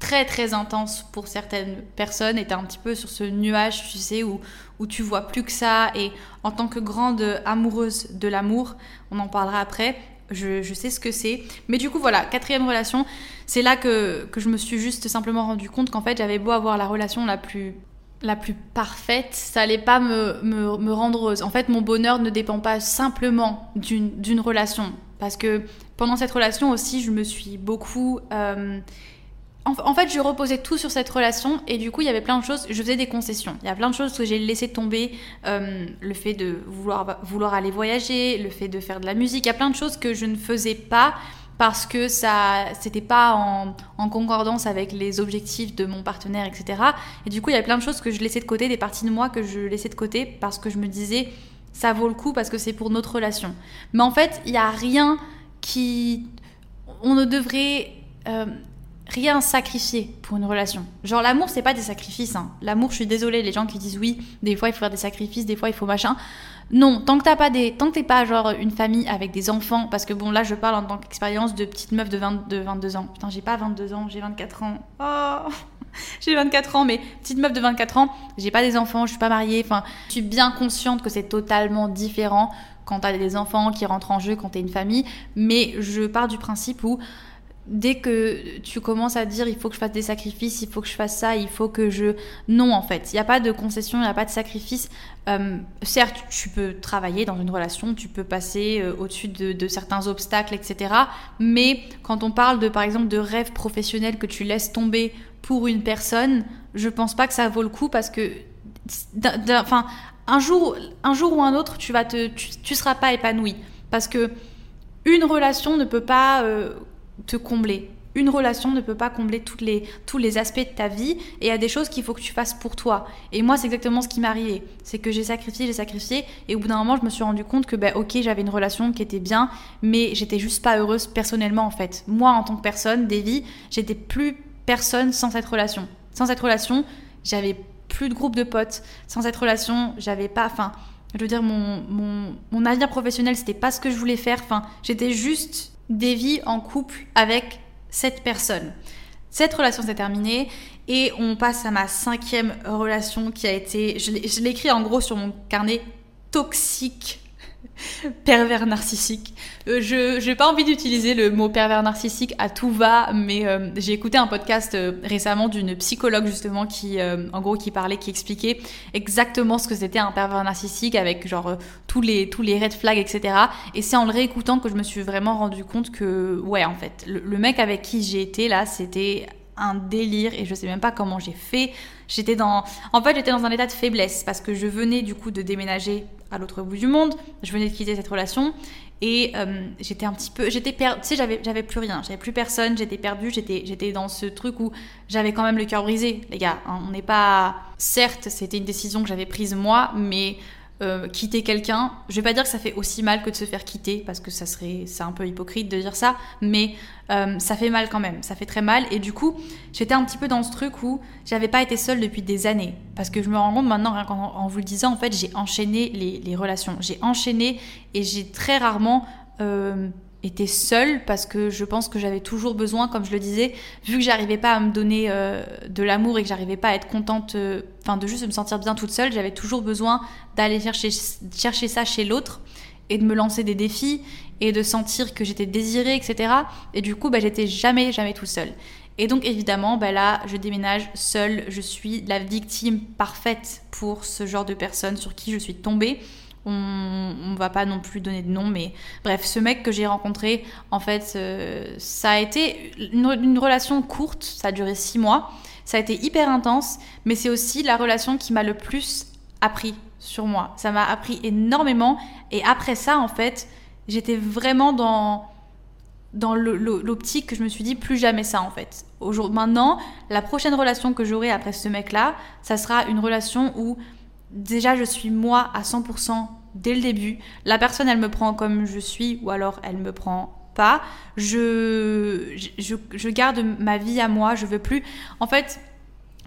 Speaker 1: très très intense pour certaines personnes et t'es un petit peu sur ce nuage, tu sais, où, où tu vois plus que ça. Et en tant que grande amoureuse de l'amour, on en parlera après, je, je sais ce que c'est. Mais du coup, voilà, quatrième relation, c'est là que, que je me suis juste simplement rendu compte qu'en fait, j'avais beau avoir la relation la plus la plus parfaite, ça allait pas me, me, me, rendre heureuse. En fait, mon bonheur ne dépend pas simplement d'une relation. Parce que pendant cette relation aussi, je me suis beaucoup euh, en, fait, je reposais tout sur cette relation et du coup, il y avait plein de choses. Je faisais des concessions. Il y a plein de choses que j'ai laissé tomber. Euh, le fait de vouloir, aller voyager, le fait de faire de la musique. Il y a plein de choses que je ne faisais pas parce que ça c'était pas en, concordance avec les objectifs de mon partenaire, etc. Et du coup, il y a plein de choses que je laissais de côté, des parties de moi que je laissais de côté parce que je me disais ça vaut le coup parce que c'est pour notre relation. Mais en fait, il n'y a rien qui on ne devrait euh, rien sacrifier pour une relation. Genre l'amour c'est pas des sacrifices. Hein. L'amour, je suis désolée, les gens qui disent oui, des fois il faut faire des sacrifices, des fois il faut machin. Non, tant que t'as pas des, tant que t'es pas genre une famille avec des enfants, parce que bon là je parle en tant qu'expérience de petite meuf de, 22 ans. Putain j'ai pas 22 ans, j'ai 24 ans. Oh j'ai 24 ans, mais petite meuf de 24 ans, j'ai pas des enfants, je suis pas mariée. Enfin, je suis bien consciente que c'est totalement différent quand t'as des enfants qui rentrent en jeu, quand t'es une famille. Mais je pars du principe où dès que tu commences à dire il faut que je fasse des sacrifices, il faut que je fasse ça, il faut que je... Non, en fait, il n'y a pas de concession, il n'y a pas de sacrifice. Euh, certes, tu peux travailler dans une relation, tu peux passer euh, au-dessus de, certains obstacles, etc. Mais quand on parle de, par exemple, de rêves professionnels que tu laisses tomber pour une personne, je pense pas que ça vaut le coup parce que... Enfin, un jour, un jour ou un autre, tu vas te, tu, seras pas épanoui parce que une relation ne peut pas euh, te combler. Une relation ne peut pas combler les, tous les aspects de ta vie et il y a des choses qu'il faut que tu fasses pour toi. Et moi, c'est exactement ce qui m'est arrivé. C'est que j'ai sacrifié, j'ai sacrifié et au bout d'un moment, je me suis rendu compte que, ben, ok, j'avais une relation qui était bien, mais j'étais juste pas heureuse personnellement en fait. Moi, en tant que personne, Davy, j'étais plus personne sans cette relation. Sans cette relation, j'avais plus de groupe de potes. Sans cette relation, j'avais pas. Enfin, je veux dire, mon, mon, mon avenir professionnel, c'était pas ce que je voulais faire. Enfin, j'étais juste des vies en couple avec cette personne. Cette relation s'est terminée et on passe à ma cinquième relation qui a été, je l'ai écrit en gros sur mon carnet, toxique pervers narcissique. Euh, je n'ai pas envie d'utiliser le mot pervers narcissique à tout va, mais euh, j'ai écouté un podcast euh, récemment d'une psychologue justement qui, en gros, qui parlait, qui expliquait exactement ce que c'était un pervers narcissique avec genre tous les tous les red flags, etc. Et c'est en le réécoutant que je me suis vraiment rendu compte que ouais, en fait, le mec avec qui j'ai été là, c'était un délire et je sais même pas comment j'ai fait. J'étais dans, en fait, j'étais dans un état de faiblesse parce que je venais du coup de déménager à l'autre bout du monde. Je venais de quitter cette relation et euh, j'étais un petit peu, j'étais perdue. Tu sais, j'avais, j'avais plus rien, j'avais plus personne, j'étais perdue. J'étais, j'étais dans ce truc où j'avais quand même le cœur brisé, les gars. Hein. on n'est pas, certes, c'était une décision que j'avais prise moi, mais euh, quitter quelqu'un, je vais pas dire que ça fait aussi mal que de se faire quitter, parce que ça serait, un peu hypocrite de dire ça, mais euh, ça fait mal quand même, ça fait très mal. Et du coup, j'étais un petit peu dans ce truc où j'avais pas été seule depuis des années, parce que je me rends compte maintenant, qu'en vous le disant, en fait, j'ai enchaîné les, relations, j'ai enchaîné et j'ai très rarement euh, était seule parce que je pense que j'avais toujours besoin, comme je le disais, vu que j'arrivais pas à me donner euh, de l'amour et que j'arrivais pas à être contente, euh, enfin de juste me sentir bien toute seule, j'avais toujours besoin d'aller chercher, chercher ça chez l'autre et de me lancer des défis et de sentir que j'étais désirée, etc. Et du coup, bah, j'étais jamais, jamais tout seule. Et donc évidemment, bah là, je déménage seule, je suis la victime parfaite pour ce genre de personne sur qui je suis tombée. On, on, va pas non plus donner de nom, mais bref, ce mec que j'ai rencontré, en fait, euh, ça a été une, relation courte, ça a duré six mois, ça a été hyper intense, mais c'est aussi la relation qui m'a le plus appris sur moi. Ça m'a appris énormément, et après ça, en fait, j'étais vraiment dans dans l'optique que je me suis dit plus jamais ça en fait. Maintenant, la prochaine relation que j'aurai après ce mec-là, ça sera une relation où déjà je suis moi à 100% dès le début. La personne, elle me prend comme je suis ou alors elle me prend pas. Je, je, garde ma vie à moi, je veux plus. En fait,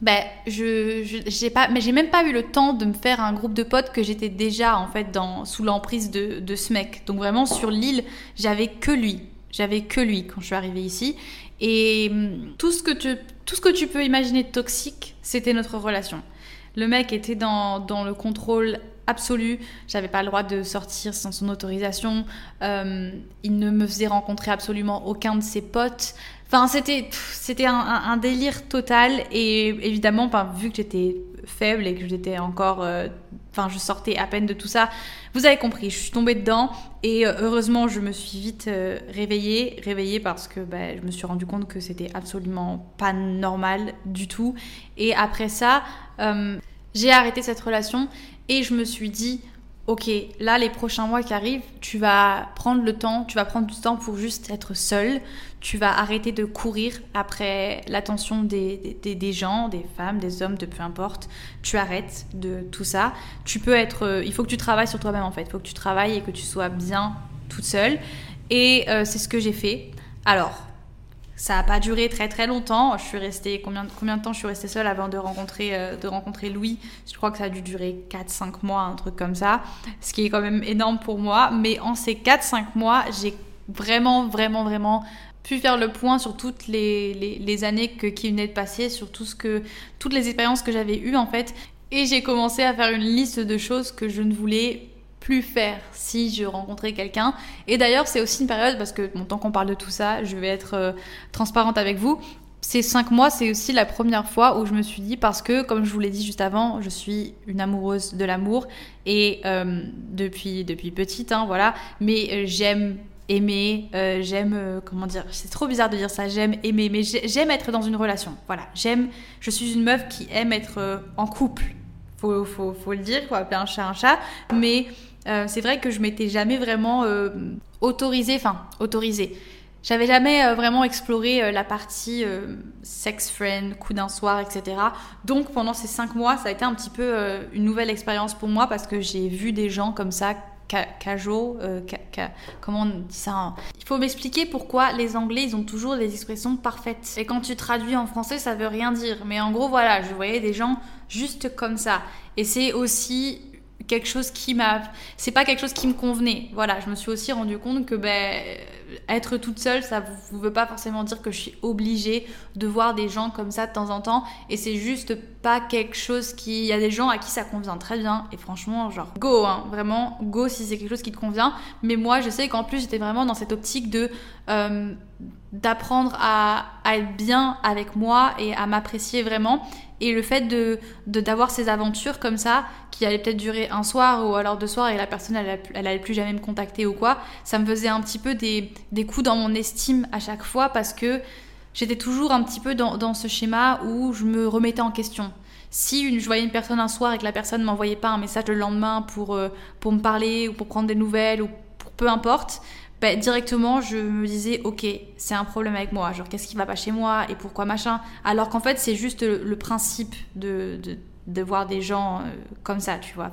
Speaker 1: ben, je, j'ai pas, mais j'ai même pas eu le temps de me faire un groupe de potes que j'étais déjà en fait dans, sous l'emprise de, de ce mec. Donc vraiment sur l'île, j'avais que lui. J'avais que lui quand je suis arrivée ici. Et hum, tout ce que tout ce que tu peux imaginer de toxique, c'était notre relation. Le mec était dans, dans le contrôle absolu. J'avais pas le droit de sortir sans son autorisation. Euh, il ne me faisait rencontrer absolument aucun de ses potes. Enfin, c'était un, délire total. Et évidemment, vu que j'étais faible et que j'étais encore, euh, enfin, je sortais à peine de tout ça. Vous avez compris, je suis tombée dedans. Et euh, heureusement, je me suis vite réveillée, réveillée parce que bah, je me suis rendu compte que c'était absolument pas normal du tout. Et après ça. J'ai arrêté cette relation et je me suis dit, ok, là, les prochains mois qui arrivent, tu vas prendre le temps, tu vas prendre du temps pour juste être seule. Tu vas arrêter de courir après l'attention des, des, gens, des femmes, des hommes, de peu importe. Tu arrêtes de tout ça. Tu peux être. Euh, il faut que tu travailles sur toi-même en fait. Il faut que tu travailles et que tu sois bien toute seule. Et euh, c'est ce que j'ai fait. Alors, ça n'a pas duré très très longtemps. Je suis restée combien, combien de temps je suis restée seule avant de rencontrer, euh, de rencontrer Louis? Je crois que ça a dû durer 4-5 mois, un truc comme ça. Ce qui est quand même énorme pour moi. Mais en ces 4-5 mois, j'ai vraiment, vraiment, vraiment pu faire le point sur toutes les, les, années que, qui venaient de passer, sur tout ce que, toutes les expériences que j'avais eues en fait. Et j'ai commencé à faire une liste de choses que je ne voulais plus faire si je rencontrais quelqu'un. Et d'ailleurs, c'est aussi une période, parce que bon, tant qu'on parle de tout ça, je vais être euh, transparente avec vous. Ces cinq mois, c'est aussi la première fois où je me suis dit, parce que, comme je vous l'ai dit juste avant, je suis une amoureuse de l'amour, et euh, depuis, depuis petite, hein, voilà, mais euh, j'aime aimer, j'aime, comment dire, c'est trop bizarre de dire ça, j'aime aimer, mais j'aime être dans une relation, voilà, j'aime, je suis une meuf qui aime être en couple, faut, faut, faut le dire, quoi, appeler un chat un chat, mais euh, c'est vrai que je m'étais jamais vraiment euh, autorisée, enfin autorisée. J'avais jamais euh, vraiment exploré la partie sex friend, coup d'un soir, etc. Donc pendant ces cinq mois, ça a été un petit peu une nouvelle expérience pour moi parce que j'ai vu des gens comme ça casual, comment on dit ça hein Il faut m'expliquer pourquoi les Anglais, ils ont toujours des expressions parfaites. Et quand tu traduis en français, ça veut rien dire. Mais en gros, voilà, je voyais des gens juste comme ça. Et c'est aussi quelque chose qui m'a c'est pas quelque chose qui me convenait. Voilà je me suis aussi rendu compte que ben être toute seule ça ne veut pas forcément dire que je suis obligée de voir des gens comme ça de temps en temps. Et c'est juste pas quelque chose qui il y a des gens à qui ça convient très bien. Et franchement genre go hein, vraiment go si c'est quelque chose qui te convient. Mais moi je sais qu'en plus j'étais vraiment dans cette optique de euh, d'apprendre à, à être bien avec moi et à m'apprécier vraiment. Et le fait de d'avoir ces aventures comme ça, qui allaient peut-être durer un soir ou alors deux soirs et la personne elle, elle plus jamais me contacter ou quoi, ça me faisait un petit peu des, des coups dans mon estime à chaque fois parce que j'étais toujours un petit peu dans, ce schéma où je me remettais en question. Si une, je voyais une personne un soir et que la personne ne m'envoyait pas un message le lendemain pour, euh, pour me parler ou pour prendre des nouvelles ou peu importe, bah, directement, je me disais, ok, c'est un problème avec moi. Genre, qu'est-ce qui va pas chez moi et pourquoi machin? Alors qu'en fait, c'est juste le, principe de, de, voir des gens euh, comme ça, tu vois.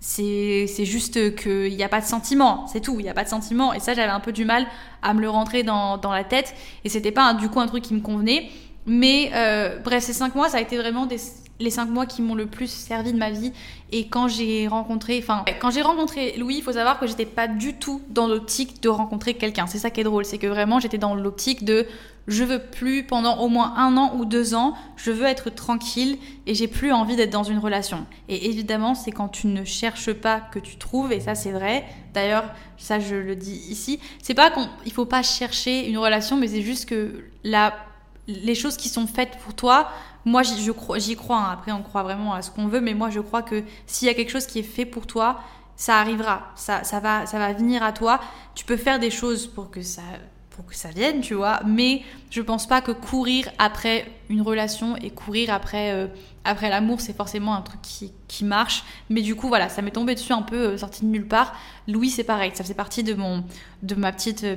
Speaker 1: C'est juste qu'il n'y a pas de sentiment, c'est tout, il n'y a pas de sentiment. Et ça, j'avais un peu du mal à me le rentrer dans, dans la tête. Et c'était pas du coup un truc qui me convenait. Mais euh, bref, ces cinq mois, ça a été vraiment des, les cinq mois qui m'ont le plus servi de ma vie. Et quand j'ai rencontré, enfin, quand j'ai rencontré Louis, il faut savoir que j'étais pas du tout dans l'optique de rencontrer quelqu'un. C'est ça qui est drôle, c'est que vraiment j'étais dans l'optique de je veux plus pendant au moins un an ou deux ans, je veux être tranquille et j'ai plus envie d'être dans une relation. Et évidemment, c'est quand tu ne cherches pas que tu trouves, et ça c'est vrai. D'ailleurs, ça je le dis ici, c'est pas qu'il faut pas chercher une relation, mais c'est juste que la les choses qui sont faites pour toi, moi j'y crois, crois hein. après on croit vraiment à ce qu'on veut, mais moi je crois que s'il y a quelque chose qui est fait pour toi, ça arrivera, ça, ça, va, ça va venir à toi. Tu peux faire des choses pour que ça, que ça vienne, tu vois, mais je pense pas que courir après une relation et courir après, euh, après l'amour, c'est forcément un truc qui, qui, marche. Mais du coup, voilà, ça m'est tombé dessus un peu, euh, sorti de nulle part. Louis, c'est pareil, ça faisait partie de, mon, de ma petite euh,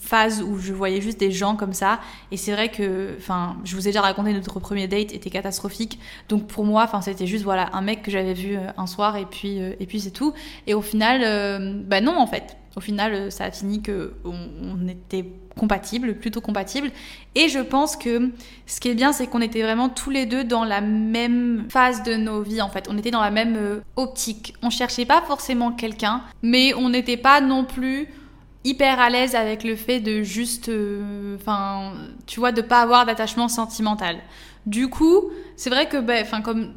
Speaker 1: phase où je voyais juste des gens comme ça. Et c'est vrai que, enfin, je vous ai déjà raconté, notre premier date était catastrophique. Donc pour moi, enfin, c'était juste, voilà, un mec que j'avais vu un soir et puis, et puis c'est tout. Et au final, bah non, en fait. Au final, ça a fini que on était compatible, plutôt compatible. Et je pense que ce qui est bien, c'est qu'on était vraiment tous les deux dans la même phase de nos vies, en fait. On était dans la même euh, optique. On cherchait pas forcément quelqu'un, mais on n'était pas non plus hyper à l'aise avec le fait de juste, euh, enfin, tu vois, de pas avoir d'attachement sentimental. Du coup, c'est vrai que, ben,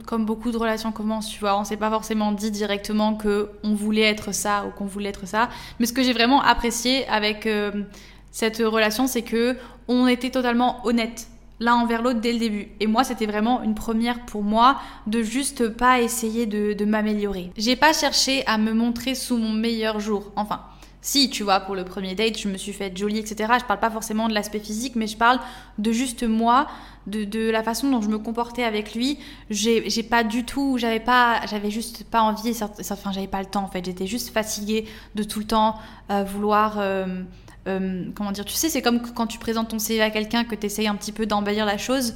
Speaker 1: comme beaucoup de relations commencent, tu vois, on s'est pas forcément dit directement que on voulait être ça ou qu'on voulait être ça. Mais ce que j'ai vraiment apprécié avec euh, cette relation, c'est que on était totalement honnête l'un envers l'autre dès le début. Et moi, c'était vraiment une première pour moi de juste pas essayer de, de m'améliorer. J'ai pas cherché à me montrer sous mon meilleur jour. Enfin, si, tu vois, pour le premier date, je me suis faite jolie, etc. Je parle pas forcément de l'aspect physique, mais je parle de juste moi, de, de, la façon dont je me comportais avec lui. J'ai pas du tout, j'avais pas, j'avais juste pas envie, enfin, j'avais pas le temps en fait. J'étais juste fatiguée de tout le temps euh, vouloir. Euh, euh, comment dire, tu sais, c'est comme quand tu présentes ton CV à quelqu'un que tu essayes un petit peu d'embellir la chose.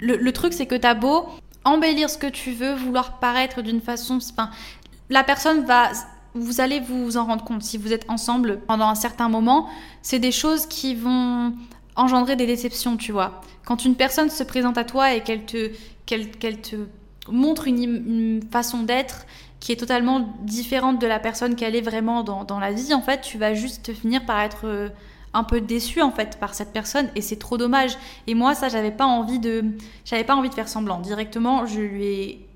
Speaker 1: Le, truc, c'est que t'as beau embellir ce que tu veux, vouloir paraître d'une façon. Enfin, la personne va. Vous allez vous en rendre compte si vous êtes ensemble pendant un certain moment. C'est des choses qui vont engendrer des déceptions, tu vois. Quand une personne se présente à toi et qu'elle te, te montre une, une façon d'être qui est totalement différente de la personne qu'elle est vraiment dans, dans, la vie, en fait, tu vas juste finir par être euh, un peu déçu en fait par cette personne et c'est trop dommage. Et moi, ça, j'avais pas envie de, j'avais pas envie de faire semblant. Directement, je lui ai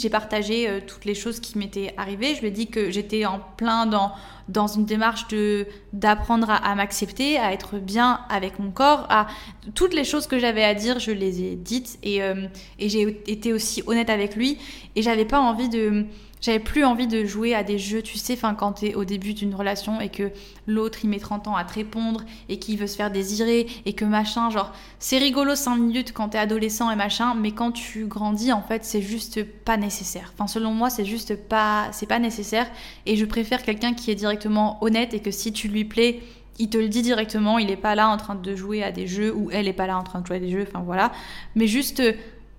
Speaker 1: j'ai partagé euh, toutes les choses qui m'étaient arrivées. Je lui ai dit que j'étais en plein dans, dans une démarche de d'apprendre à, m'accepter, à être bien avec mon corps, à toutes les choses que j'avais à dire, je les ai dites et, euh, et j'ai été aussi honnête avec lui et j'avais pas envie de j'avais plus envie de jouer à des jeux, tu sais, enfin, quand t'es au début d'une relation et que l'autre il met 30 ans à te répondre et qu'il veut se faire désirer et que machin, genre, c'est rigolo 5 minutes quand t'es adolescent et machin, mais quand tu grandis, en fait, c'est juste pas nécessaire. Enfin, selon moi, c'est juste pas, c'est pas nécessaire et je préfère quelqu'un qui est directement honnête et que si tu lui plais, il te le dit directement, il est pas là en train de jouer à des jeux ou elle est pas là en train de jouer à des jeux, enfin voilà, mais juste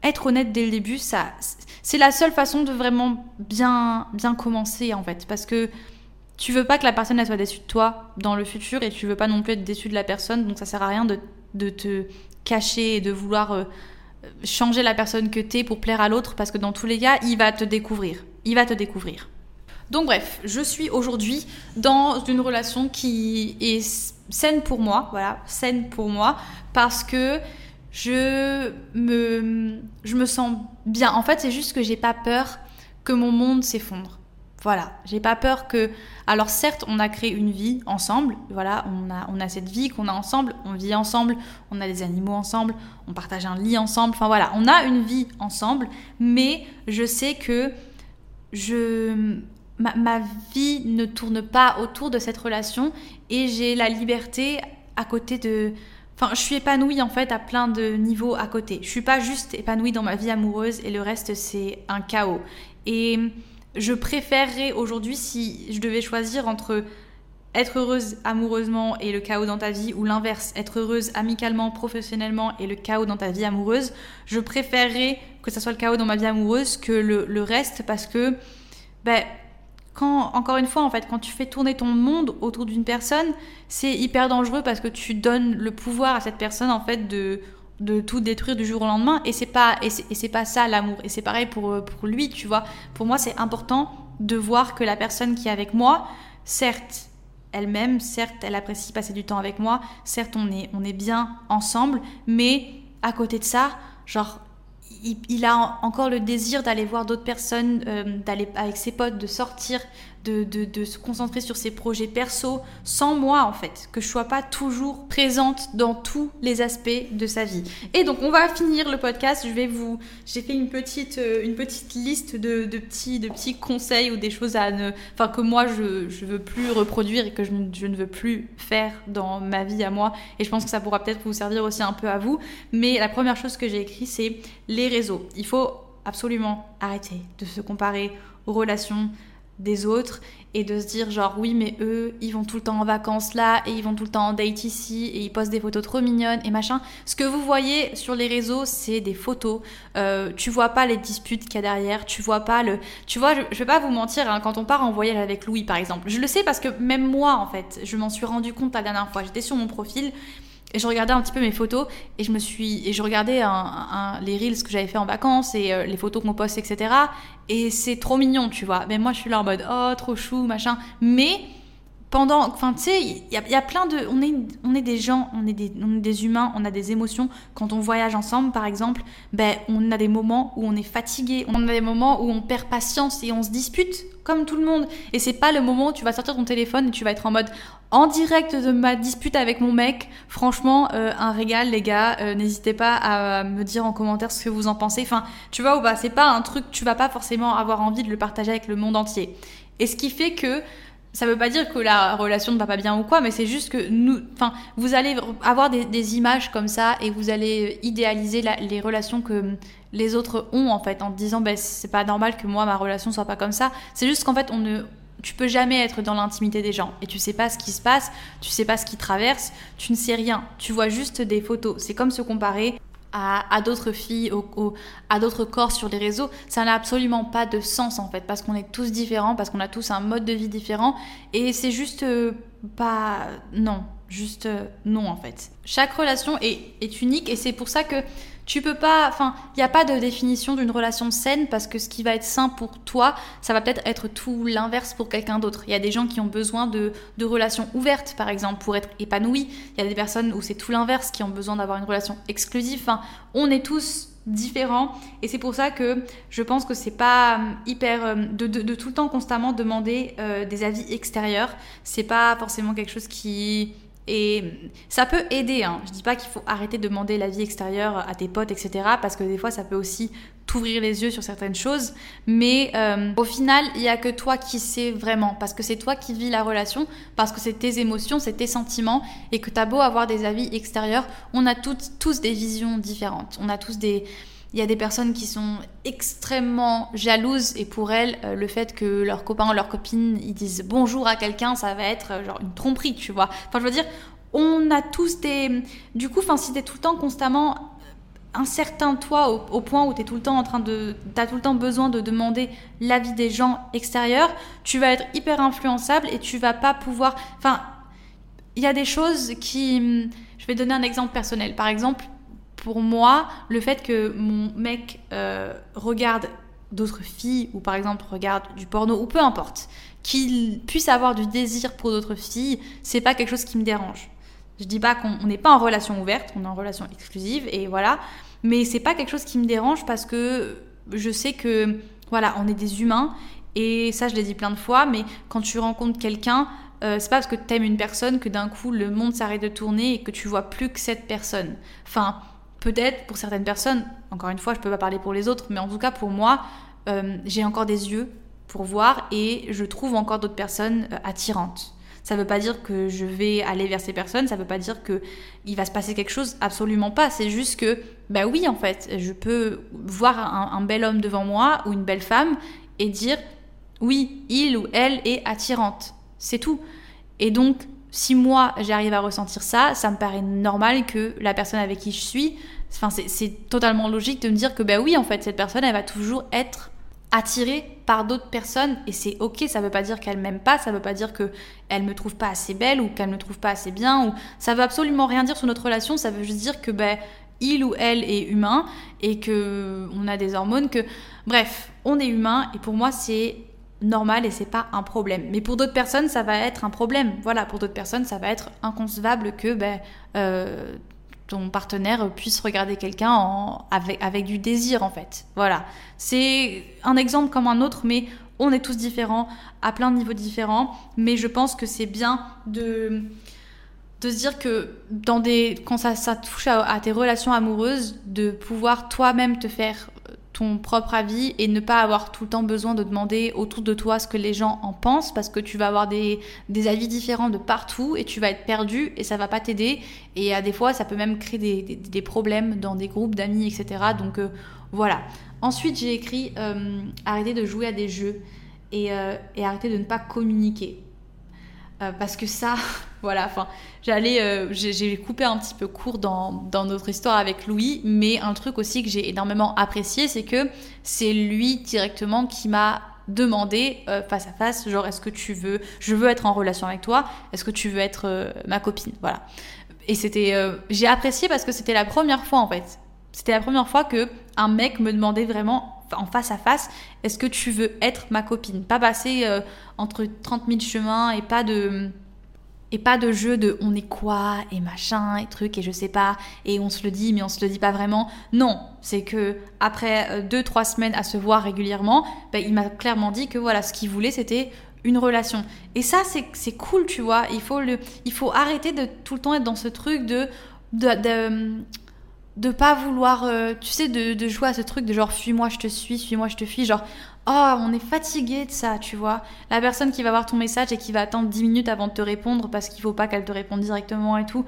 Speaker 1: être honnête dès le début, ça, c'est la seule façon de vraiment bien, bien commencer en fait, parce que tu veux pas que la personne soit déçue de toi dans le futur et tu veux pas non plus être déçu de la personne, donc ça sert à rien de, de te cacher et de vouloir euh, changer la personne que t'es pour plaire à l'autre, parce que dans tous les cas, il va te découvrir, il va te découvrir. Donc bref, je suis aujourd'hui dans une relation qui est saine pour moi, voilà, saine pour moi, parce que je me, je me sens bien. En fait, c'est juste que j'ai pas peur que mon monde s'effondre. Voilà, j'ai pas peur que. Alors certes, on a créé une vie ensemble. Voilà, on a, on a cette vie qu'on a ensemble. On vit ensemble. On a des animaux ensemble. On partage un lit ensemble. Enfin voilà, on a une vie ensemble. Mais je sais que je ma, ma vie ne tourne pas autour de cette relation et j'ai la liberté à côté de Enfin, je suis épanouie en fait à plein de niveaux à côté. Je suis pas juste épanouie dans ma vie amoureuse et le reste c'est un chaos. Et je préférerais aujourd'hui si je devais choisir entre être heureuse amoureusement et le chaos dans ta vie ou l'inverse, être heureuse amicalement, professionnellement et le chaos dans ta vie amoureuse, je préférerais que ça soit le chaos dans ma vie amoureuse que le, reste parce que ben, encore une fois, en fait, quand tu fais tourner ton monde autour d'une personne, c'est hyper dangereux parce que tu donnes le pouvoir à cette personne, en fait, de, de tout détruire du jour au lendemain. Et c'est pas, et c'est, pas ça l'amour. Et c'est pareil pour, pour lui, tu vois. Pour moi, c'est important de voir que la personne qui est avec moi, certes, elle-même, certes, elle apprécie passer du temps avec moi, certes, on est, on est bien ensemble, mais à côté de ça, genre, il, a encore le désir d'aller voir d'autres personnes, euh, d'aller avec ses potes, de sortir, de, se concentrer sur ses projets perso, sans moi en fait, que je sois pas toujours présente dans tous les aspects de sa vie. Et donc on va finir le podcast. Je vais vous, j'ai fait une petite, euh, une petite liste de, petits, de petits conseils ou des choses à enfin que moi je, je veux plus reproduire et que je, je ne veux plus faire dans ma vie à moi. Et je pense que ça pourra peut-être vous servir aussi un peu à vous. Mais la première chose que j'ai écrit c'est les réseaux. Il faut absolument arrêter de se comparer aux relations des autres et de se dire genre oui mais eux ils vont tout le temps en vacances là et ils vont tout le temps en date ici et ils postent des photos trop mignonnes et machin. Ce que vous voyez sur les réseaux c'est des photos. Euh, tu vois pas les disputes qu'il y a derrière tu vois pas le tu vois je, vais pas vous mentir hein, quand on part en voyage avec Louis par exemple je le sais parce que même moi en fait je m'en suis rendu compte la dernière fois. J'étais sur mon profil et je regardais un petit peu mes photos et je me suis et je regardais un, les reels que j'avais fait en vacances et euh, les photos qu'on poste etc et c'est trop mignon tu vois. Mais moi je suis là en mode oh trop chou machin. Mais pendant enfin tu sais il y, a plein de on est on est des gens on est des on est des humains on a des émotions quand on voyage ensemble par exemple ben on a des moments où on est fatigué on a des moments où on perd patience et on se dispute comme tout le monde et c'est pas le moment où tu vas sortir ton téléphone et tu vas être en mode en direct de ma dispute avec mon mec. Franchement, euh, un régal, les gars. Euh, n'hésitez pas à me dire en commentaire ce que vous en pensez. Enfin, tu vois, ou bah, c'est pas un truc, tu vas pas forcément avoir envie de le partager avec le monde entier. Et ce qui fait que ça veut pas dire que la relation ne va pas bien ou quoi, mais c'est juste que nous, enfin, vous allez avoir des, images comme ça et vous allez idéaliser les relations que les autres ont en fait en disant, ben c'est pas normal que moi ma relation soit pas comme ça. C'est juste qu'en fait on ne tu peux jamais être dans l'intimité des gens et tu sais pas ce qui se passe, tu sais pas ce qui traverse, tu ne sais rien, tu vois juste des photos. C'est comme se comparer à, d'autres filles, à d'autres corps sur les réseaux, ça n'a absolument pas de sens en fait, parce qu'on est tous différents, parce qu'on a tous un mode de vie différent, et c'est juste euh, pas... Non, juste euh, non en fait. Chaque relation est unique, et c'est pour ça que tu peux pas, enfin, il n'y a pas de définition d'une relation saine parce que ce qui va être sain pour toi, ça va peut-être être tout l'inverse pour quelqu'un d'autre. Il y a des gens qui ont besoin de, de relations ouvertes, par exemple, pour être épanouis. Il y a des personnes où c'est tout l'inverse, qui ont besoin d'avoir une relation exclusive. Enfin, on est tous différents et c'est pour ça que je pense que c'est pas hyper de, de, tout le temps constamment demander des avis extérieurs c'est pas forcément quelque chose qui et ça peut aider. Hein. Je dis pas qu'il faut arrêter de demander l'avis extérieur à tes potes, etc. Parce que des fois, ça peut aussi t'ouvrir les yeux sur certaines choses. Mais euh, au final, il y a que toi qui sais vraiment. Parce que c'est toi qui vis la relation. Parce que c'est tes émotions, c'est tes sentiments. Et que t'as beau avoir des avis extérieurs, on a tous des visions différentes. On a tous des il y a des personnes qui sont extrêmement jalouses et pour elles, euh, le fait que leurs copains ou leurs copines ils disent bonjour à quelqu'un, ça va être euh, genre une tromperie, tu vois. Enfin, je veux dire, on a tous des. Du coup, enfin, si t'es tout le temps constamment incertain toi au, point où tu es tout le temps en train de as tout le temps besoin de demander l'avis des gens extérieurs, tu vas être hyper influençable et tu vas pas pouvoir enfin il y a des choses qui je vais donner un exemple personnel. Par exemple, pour moi, le fait que mon mec euh, regarde d'autres filles ou par exemple regarde du porno ou peu importe, qu'il puisse avoir du désir pour d'autres filles, c'est pas quelque chose qui me dérange. Je dis pas qu'on n'est pas en relation ouverte, on est en relation exclusive et voilà, mais c'est pas quelque chose qui me dérange parce que je sais que voilà, on est des humains et ça je l'ai dit plein de fois, mais quand tu rencontres quelqu'un, euh, c'est pas parce que tu aimes une personne que d'un coup le monde s'arrête de tourner et que tu vois plus que cette personne. Enfin, peut-être pour certaines personnes, encore une fois, je peux pas parler pour les autres, mais en tout cas pour moi, euh, j'ai encore des yeux pour voir et je trouve encore d'autres personnes euh, attirantes. Ça ne veut pas dire que je vais aller vers ces personnes, ça ne veut pas dire que il va se passer quelque chose, absolument pas. C'est juste que, bah oui, en fait, je peux voir un, bel homme devant moi ou une belle femme et dire, oui, il ou elle est attirante. C'est tout. Et donc, si moi j'arrive à ressentir ça, ça me paraît normal que la personne avec qui je suis, enfin c'est totalement logique de me dire que bah oui en fait cette personne elle va toujours être attirée par d'autres personnes et c'est ok, ça veut pas dire qu'elle m'aime pas, ça veut pas dire que elle me trouve pas assez belle ou qu'elle me trouve pas assez bien ou ça veut absolument rien dire sur notre relation, ça veut juste dire que ben il ou elle est humain et que on a des hormones que bref, on est humain et pour moi c'est normal et c'est pas un problème. Mais pour d'autres personnes, ça va être un problème. Voilà, pour d'autres personnes, ça va être inconcevable que ben, euh, ton partenaire puisse regarder quelqu'un avec, avec du désir, en fait. Voilà. C'est un exemple comme un autre, mais on est tous différents, à plein de niveaux différents. Mais je pense que c'est bien de de se dire que dans des quand ça, ça touche à, tes relations amoureuses de pouvoir toi-même te faire ton propre avis et ne pas avoir tout le temps besoin de demander autour de toi ce que les gens en pensent parce que tu vas avoir des, des avis différents de partout et tu vas être perdu et ça va pas t'aider. Et à des fois ça peut même créer des, des, problèmes dans des groupes d'amis etc donc euh, voilà. Ensuite j'ai écrit euh, arrêter de jouer à des jeux et, euh, et arrêter de ne pas communiquer. Parce que ça voilà, enfin, j'allais, euh, j'ai coupé un petit peu court dans, notre histoire avec Louis, mais un truc aussi que j'ai énormément apprécié, c'est que c'est lui directement qui m'a demandé euh, face à face, genre est-ce que tu veux, je veux être en relation avec toi, est-ce que tu veux être euh, ma copine, voilà. Et c'était, j'ai apprécié parce que c'était la première fois en fait, c'était la première fois que un mec me demandait vraiment en face à face, est-ce que tu veux être ma copine, pas passer entre 30 000 chemins et pas de et pas de jeu de on est quoi et machin et truc et je sais pas et on se le dit mais on se le dit pas vraiment. Non, c'est que après 2-3 euh, semaines à se voir régulièrement, ben, il m'a clairement dit que voilà ce qu'il voulait c'était une relation. Et ça c'est cool tu vois. Il faut, le, il faut arrêter de tout le temps être dans ce truc de, de, de de pas vouloir, euh, tu sais, de, de, jouer à ce truc de genre fuis-moi, je te suis, suis-moi, je te fuis, genre oh, on est fatigué de ça, tu vois. La personne qui va voir ton message et qui va attendre 10 minutes avant de te répondre parce qu'il faut pas qu'elle te réponde directement et tout.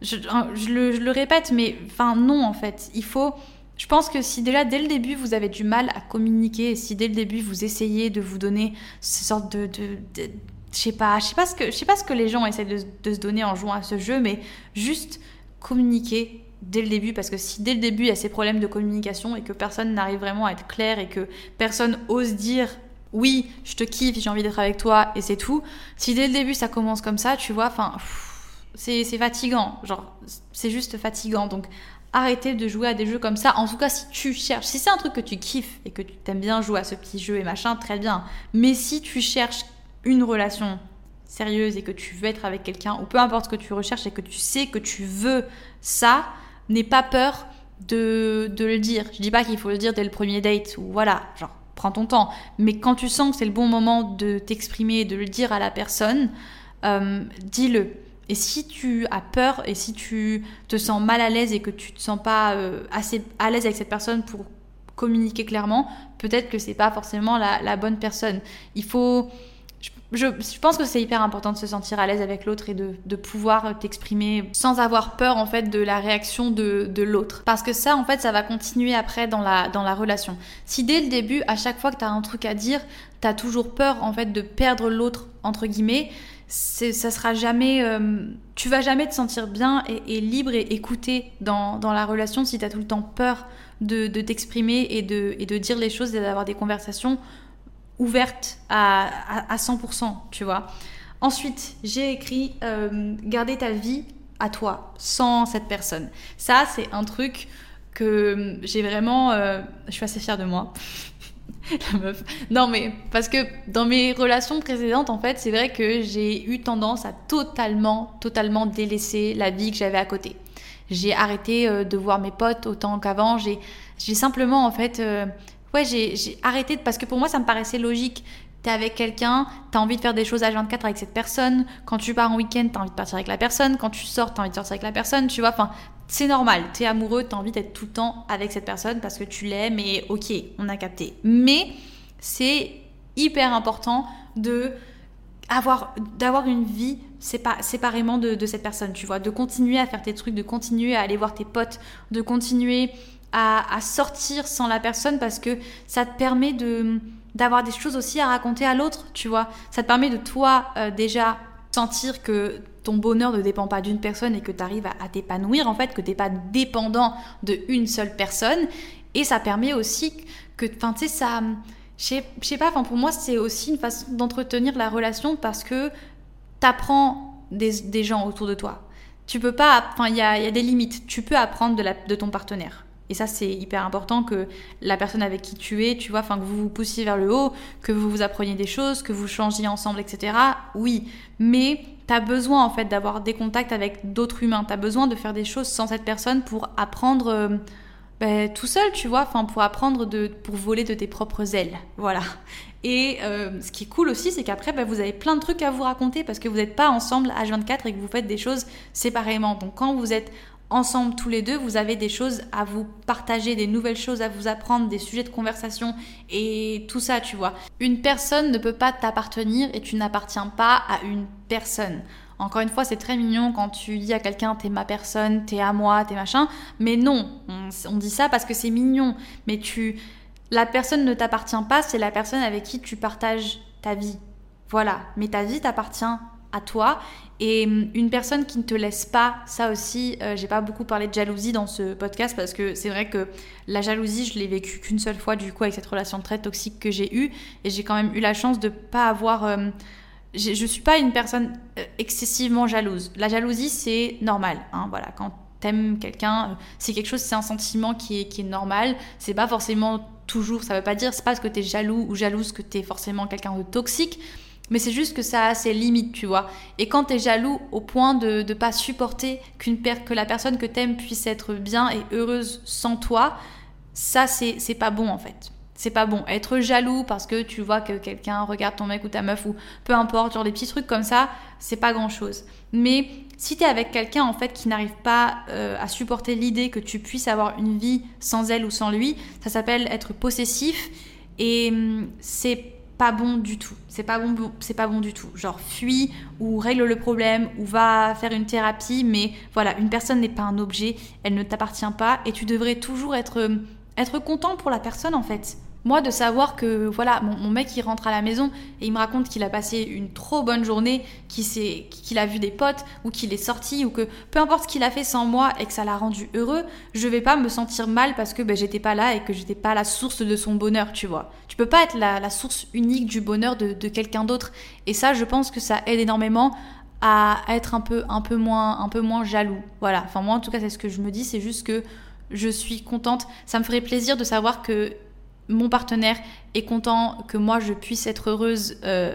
Speaker 1: Je, le, répète, mais enfin, non, en fait. Il faut. Je pense que si déjà dès le début vous avez du mal à communiquer, si dès le début vous essayez de vous donner ce sorte de, je sais pas, je sais pas ce que, je sais pas ce que les gens essaient de, de se donner en jouant à ce jeu, mais juste communiquer, dès le début, parce que si dès le début il y a ces problèmes de communication et que personne n'arrive vraiment à être clair et que personne ose dire oui, je te kiffe, j'ai envie d'être avec toi et c'est tout, si dès le début ça commence comme ça, tu vois, enfin, c'est fatigant, genre, c'est juste fatigant. Donc arrêtez de jouer à des jeux comme ça. En tout cas, si tu cherches, si c'est un truc que tu kiffes et que tu aimes bien jouer à ce petit jeu et machin, très bien. Mais si tu cherches une relation sérieuse et que tu veux être avec quelqu'un, ou peu importe ce que tu recherches et que tu sais que tu veux ça, n'aie pas peur de, de le dire. Je dis pas qu'il faut le dire dès le premier date ou voilà, genre prends ton temps. Mais quand tu sens que c'est le bon moment de t'exprimer et de le dire à la personne, euh, dis-le. Et si tu as peur et si tu te sens mal à l'aise et que tu te sens pas euh, assez à l'aise avec cette personne pour communiquer clairement, peut-être que c'est pas forcément la, la, bonne personne. Il faut je, pense que c'est hyper important de se sentir à l'aise avec l'autre et de, pouvoir t'exprimer sans avoir peur en fait de la réaction de, l'autre. Parce que ça en fait ça va continuer après dans la, dans la relation. Si dès le début, à chaque fois que tu as un truc à dire, tu as toujours peur en fait de perdre l'autre entre guillemets, ça sera jamais euh, tu vas jamais te sentir bien et, libre et écouté dans, dans, la relation si tu as tout le temps peur de, t'exprimer et de, et de dire les choses et d'avoir des conversations ouverte à, à, 100%, tu vois. Ensuite, j'ai écrit euh, garder ta vie à toi, sans cette personne. Ça, c'est un truc que j'ai vraiment... Euh, je suis assez fière de moi. La meuf. Non, mais parce que dans mes relations précédentes, en fait, c'est vrai que j'ai eu tendance à totalement, totalement délaisser la vie que j'avais à côté. J'ai arrêté euh, de voir mes potes autant qu'avant. J'ai simplement, en fait, ouais, j'ai arrêté parce que pour moi, ça me paraissait logique. T'es avec quelqu'un, t'as envie de faire des choses à 24 avec cette personne. Quand tu pars en week-end, t'as envie de partir avec la personne. Quand tu sors, t'as envie de sortir avec la personne. Tu vois, enfin, c'est normal. T'es amoureux, t'as envie d'être tout le temps avec cette personne parce que tu l'aimes et ok, on a capté. Mais c'est hyper important de avoir d'avoir une vie séparément de, de, cette personne, tu vois, de continuer à faire tes trucs, de continuer à aller voir tes potes, de continuer à, sortir sans la personne parce que ça te permet de d'avoir des choses aussi à raconter à l'autre, tu vois. Ça te permet de toi euh, déjà sentir que ton bonheur ne dépend pas d'une personne et que tu arrives à, t'épanouir en fait, que t'es pas dépendant de une seule personne. Et ça permet aussi que, enfin tu sais, ça, je sais pas, enfin pour moi c'est aussi une façon d'entretenir la relation parce que t'apprends des, des gens autour de toi. Tu peux pas, enfin il y a, des limites. Tu peux apprendre de ton partenaire. Et ça, c'est hyper important que la personne avec qui tu es, tu vois, que vous vous poussiez vers le haut, que vous vous appreniez des choses, que vous changiez ensemble, etc. Oui, mais tu as besoin en fait d'avoir des contacts avec d'autres humains. Tu as besoin de faire des choses sans cette personne pour apprendre euh, ben, tout seul, tu vois, enfin pour apprendre de, pour voler de tes propres ailes. Voilà. Et euh, ce qui est cool aussi, c'est qu'après, ben, vous avez plein de trucs à vous raconter parce que vous n'êtes pas ensemble à 24 et que vous faites des choses séparément. Donc quand vous êtes ensemble tous les deux, vous avez des choses à vous partager, des nouvelles choses à vous apprendre, des sujets de conversation et tout ça, tu vois. Une personne ne peut pas t'appartenir et tu n'appartiens pas à une personne. Encore une fois, c'est très mignon quand tu dis à quelqu'un t'es ma personne, t'es à moi, t'es machin, mais non, on, dit ça parce que c'est mignon, mais tu, la personne ne t'appartient pas, c'est la personne avec qui tu partages ta vie. Voilà, mais ta vie t'appartient à toi et hum, une personne qui ne te laisse pas, ça aussi, euh, j'ai pas beaucoup parlé de jalousie dans ce podcast parce que c'est vrai que la jalousie, je l'ai vécue qu'une seule fois du coup avec cette relation très toxique que j'ai eue et j'ai quand même eu la chance de pas avoir. Euh, je suis pas une personne euh, excessivement jalouse. La jalousie, c'est normal. Hein, voilà, quand t'aimes quelqu'un, c'est quelque chose, c'est un sentiment qui est, qui est normal. C'est pas forcément toujours, ça veut pas dire, c'est pas parce que t'es jaloux ou jalouse que t'es forcément quelqu'un de toxique mais c'est juste que ça a ses limites, tu vois. Et quand tu es jaloux au point de ne pas supporter que la personne que t'aimes puisse être bien et heureuse sans toi, ça, c'est pas bon en fait. C'est pas bon. Être jaloux parce que tu vois que quelqu'un regarde ton mec ou ta meuf ou peu importe, genre des petits trucs comme ça, c'est pas grand chose. Mais si tu es avec quelqu'un en fait qui n'arrive pas euh, à supporter l'idée que tu puisses avoir une vie sans elle ou sans lui, ça s'appelle être possessif et hum, c'est pas bon du tout. C'est pas bon, c'est pas bon du tout. Genre fuis ou règle le problème ou va faire une thérapie, mais voilà, une personne n'est pas un objet, elle ne t'appartient pas et tu devrais toujours être être content pour la personne en fait. Moi, de savoir que voilà, mon, mec il rentre à la maison et il me raconte qu'il a passé une trop bonne journée, qu'il a vu des potes ou qu'il est sorti ou que peu importe ce qu'il a fait sans moi et que ça l'a rendu heureux, je vais pas me sentir mal parce que ben, j'étais pas là et que j'étais pas la source de son bonheur, tu vois. Tu peux pas être la, source unique du bonheur de, quelqu'un d'autre. Et ça, je pense que ça aide énormément à être un peu, un peu moins, un peu moins jaloux. Voilà. Enfin moi, en tout cas, c'est ce que je me dis. C'est juste que je suis contente. Ça me ferait plaisir de savoir que mon partenaire est content que moi je puisse être heureuse euh,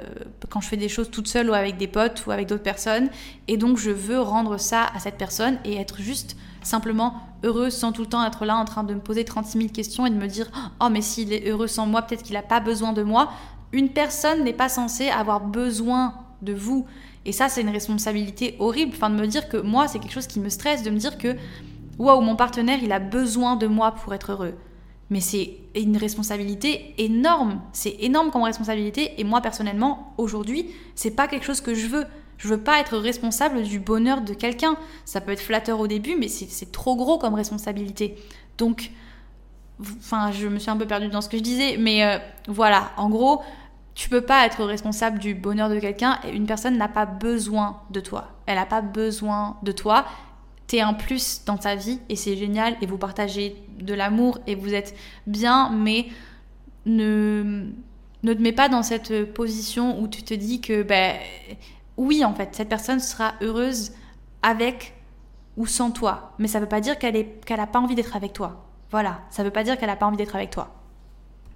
Speaker 1: quand je fais des choses toute seule ou avec des potes ou avec d'autres personnes et donc je veux rendre ça à cette personne et être juste simplement heureuse sans tout le temps être là en train de me poser 36 000 questions et de me dire oh mais s'il est heureux sans moi, peut-être qu'il n'a pas besoin de moi. Une personne n'est pas censée avoir besoin de vous. Et ça, c'est une responsabilité horrible. Enfin, de me dire que moi, c'est quelque chose qui me stresse, de me dire que waouh, mon partenaire, il a besoin de moi pour être heureux. Mais c'est une responsabilité énorme. C'est énorme comme responsabilité. Et moi, personnellement, aujourd'hui, c'est pas quelque chose que je veux. Je veux pas être responsable du bonheur de quelqu'un. Ça peut être flatteur au début, mais c'est trop gros comme responsabilité. Donc, enfin, je me suis un peu perdue dans ce que je disais, mais euh, voilà. En gros, tu peux pas être responsable du bonheur de quelqu'un une personne n'a pas besoin de toi. Elle n'a pas besoin de toi t'es un plus dans ta vie et c'est génial et vous partagez de l'amour et vous êtes bien, mais ne, ne te mets pas dans cette position où tu te dis que, ben, oui, en fait, cette personne sera heureuse avec ou sans toi. Mais ça veut pas dire qu'elle est, qu'elle a pas envie d'être avec toi. Voilà, ça veut pas dire qu'elle a pas envie d'être avec toi.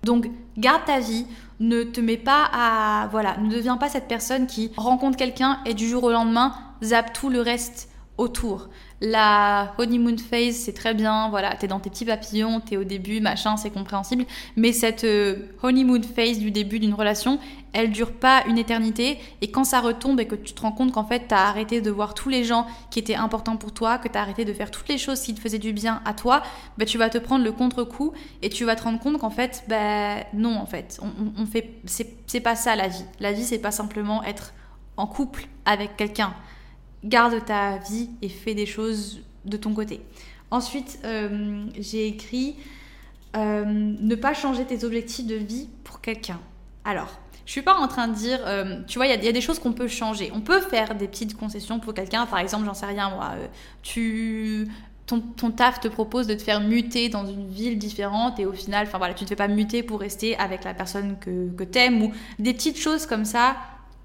Speaker 1: Donc, garde ta vie, ne te mets pas à. Voilà, ne deviens pas cette personne qui rencontre quelqu'un et du jour au lendemain zappe tout le reste autour. La honeymoon phase, c'est très bien, voilà, t'es dans tes petits papillons, t'es au début, machin, c'est compréhensible. Mais cette euh, honeymoon phase du début d'une relation, elle dure pas une éternité. Et quand ça retombe et que tu te rends compte qu'en fait, t'as arrêté de voir tous les gens qui étaient importants pour toi, que t'as arrêté de faire toutes les choses qui te faisaient du bien à toi, bah, tu vas te prendre le contre-coup et tu vas te rendre compte qu'en fait, bah, non, en fait, on, fait, c'est pas ça la vie. La vie, c'est pas simplement être en couple avec quelqu'un garde ta vie et fais des choses de ton côté. Ensuite, euh, j'ai écrit euh, ne pas changer tes objectifs de vie pour quelqu'un. Alors, je suis pas en train de dire, euh, tu vois, il y, a des choses qu'on peut changer. On peut faire des petites concessions pour quelqu'un. Par exemple, j'en sais rien, moi, tu ton, taf te propose de te faire muter dans une ville différente et au final, enfin voilà, tu ne te fais pas muter pour rester avec la personne que, que t'aimes ou des petites choses comme ça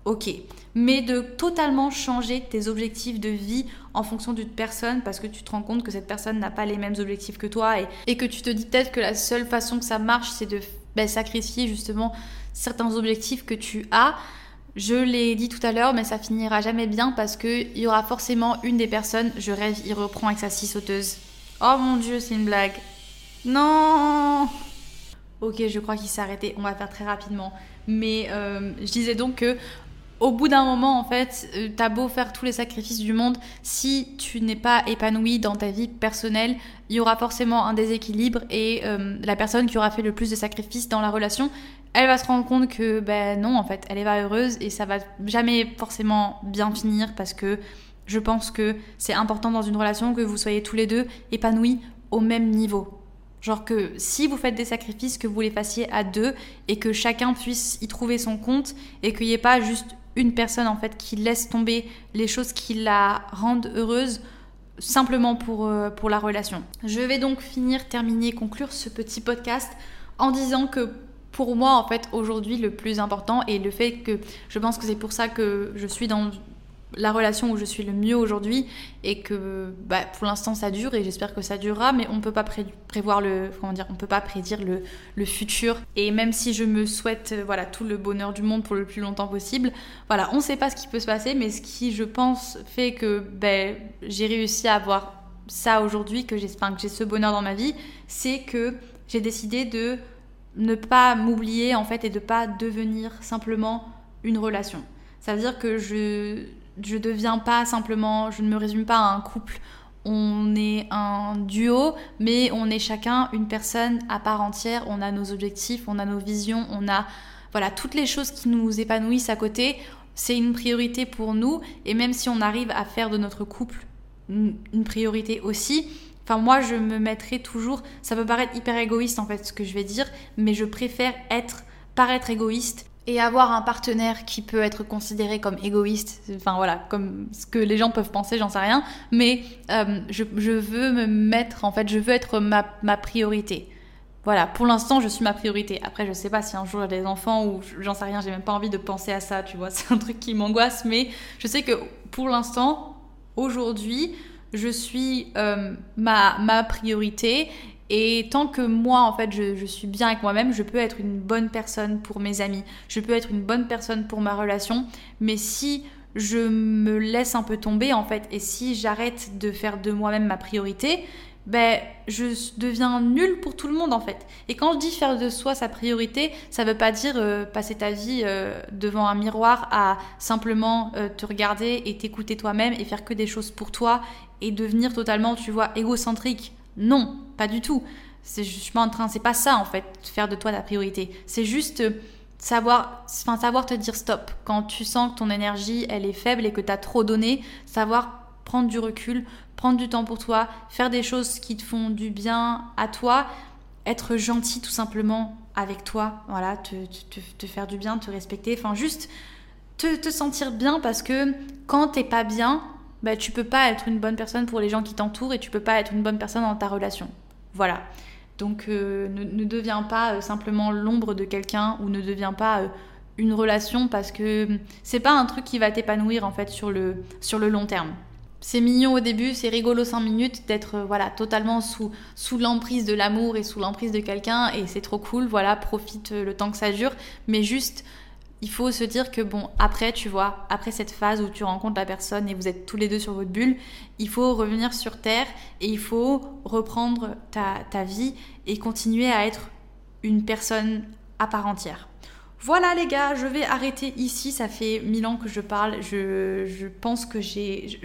Speaker 1: ok. Mais de totalement changer tes objectifs de vie en fonction d'une personne parce que tu te rends compte que cette personne n'a pas les mêmes objectifs que toi et, que tu te dis peut-être que la seule façon que ça marche, c'est de ben, sacrifier justement certains objectifs que tu as. Je l'ai dit tout à l'heure, mais ça finira jamais bien parce qu'il y aura forcément une des personnes, je rêve, il reprend avec sa scie sauteuse. Oh mon dieu, c'est une blague. Non Ok, je crois qu'il s'est arrêté, on va faire très rapidement. Mais euh, je disais donc que au bout d'un moment, en fait, euh, t'as beau faire tous les sacrifices du monde, si tu n'es pas épanoui dans ta vie personnelle, il y aura forcément un déséquilibre et euh, la personne qui aura fait le plus de sacrifices dans la relation, elle va se rendre compte que ben non, en fait, elle est pas heureuse et ça va jamais forcément bien finir parce que je pense que c'est important dans une relation que vous soyez tous les deux épanouis au même niveau. Genre que si vous faites des sacrifices, que vous les fassiez à deux et que chacun puisse y trouver son compte et qu'il n'y ait pas juste une personne en fait qui laisse tomber les choses qui la rendent heureuse simplement pour, euh, pour la relation. Je vais donc finir, terminer, conclure ce petit podcast en disant que pour moi en fait aujourd'hui le plus important et le fait que je pense que c'est pour ça que je suis dans la relation où je suis le mieux aujourd'hui et que bah, pour l'instant ça dure et j'espère que ça durera mais on peut pas prévoir le comment dire on peut pas prédire le, futur. Et même si je me souhaite euh, voilà tout le bonheur du monde pour le plus longtemps possible voilà on sait pas ce qui peut se passer mais ce qui je pense fait que ben, j'ai réussi à avoir ça aujourd'hui que j'ai que j'ai ce bonheur dans ma vie c'est que j'ai décidé de ne pas m'oublier en fait et de pas devenir simplement une relation. Ça veut dire que je je deviens pas simplement, je ne me résume pas à un couple. On est un duo, mais on est chacun une personne à part entière. On a nos objectifs, on a nos visions, on a voilà toutes les choses qui nous épanouissent à côté. C'est une priorité pour nous, et même si on arrive à faire de notre couple une priorité aussi, Enfin, moi, je me mettrai toujours. Ça peut paraître hyper égoïste en fait ce que je vais dire, mais je préfère être paraître égoïste et avoir un partenaire qui peut être considéré comme égoïste, enfin voilà, comme ce que les gens peuvent penser, j'en sais rien, mais euh, je, veux me mettre, en fait, je veux être ma, priorité. Voilà, pour l'instant, je suis ma priorité. Après, je sais pas si un jour j'ai des enfants ou j'en sais rien, j'ai même pas envie de penser à ça, tu vois, c'est un truc qui m'angoisse, mais je sais que pour l'instant, aujourd'hui, je suis euh, ma priorité et tant que moi, en fait, je, suis bien avec moi-même, je peux être une bonne personne pour mes amis, je peux être une bonne personne pour ma relation. Mais si je me laisse un peu tomber en fait. Et si j'arrête de faire de moi-même ma priorité, ben, je deviens nulle pour tout le monde en fait. Et quand je dis faire de soi sa priorité, ça veut pas dire euh, passer ta vie euh, devant un miroir à simplement euh, te regarder et t'écouter toi-même et faire que des choses pour toi et devenir totalement, tu vois, égocentrique. Non, pas du tout. C'est je pas en train, c'est pas ça en fait, faire de toi ta priorité. C'est juste savoir, enfin savoir te dire stop quand tu sens que ton énergie elle est faible et que tu as trop donné, savoir prendre du recul, prendre du temps pour toi, faire des choses qui te font du bien à toi, être gentil tout simplement avec toi, voilà, te, te, faire du bien, te respecter, enfin juste te, te, sentir bien parce que quand t'es pas bien, bah, tu peux pas être une bonne personne pour les gens qui t'entourent et tu peux pas être une bonne personne dans ta relation. Voilà. Donc euh, ne, deviens pas euh, simplement l'ombre de quelqu'un ou ne deviens pas euh, une relation parce que c'est pas un truc qui va t'épanouir en fait sur le, sur le long terme. C'est mignon au début, c'est rigolo 5 minutes d'être voilà totalement sous, sous l'emprise de l'amour et sous l'emprise de quelqu'un et c'est trop cool, voilà, profite le temps que ça dure, mais juste il faut se dire que bon, après, tu vois, après cette phase où tu rencontres la personne et vous êtes tous les deux sur votre bulle, il faut revenir sur Terre et il faut reprendre ta, vie et continuer à être une personne à part entière. Voilà les gars, je vais arrêter ici. Ça fait mille ans que je parle. Je, pense que j'ai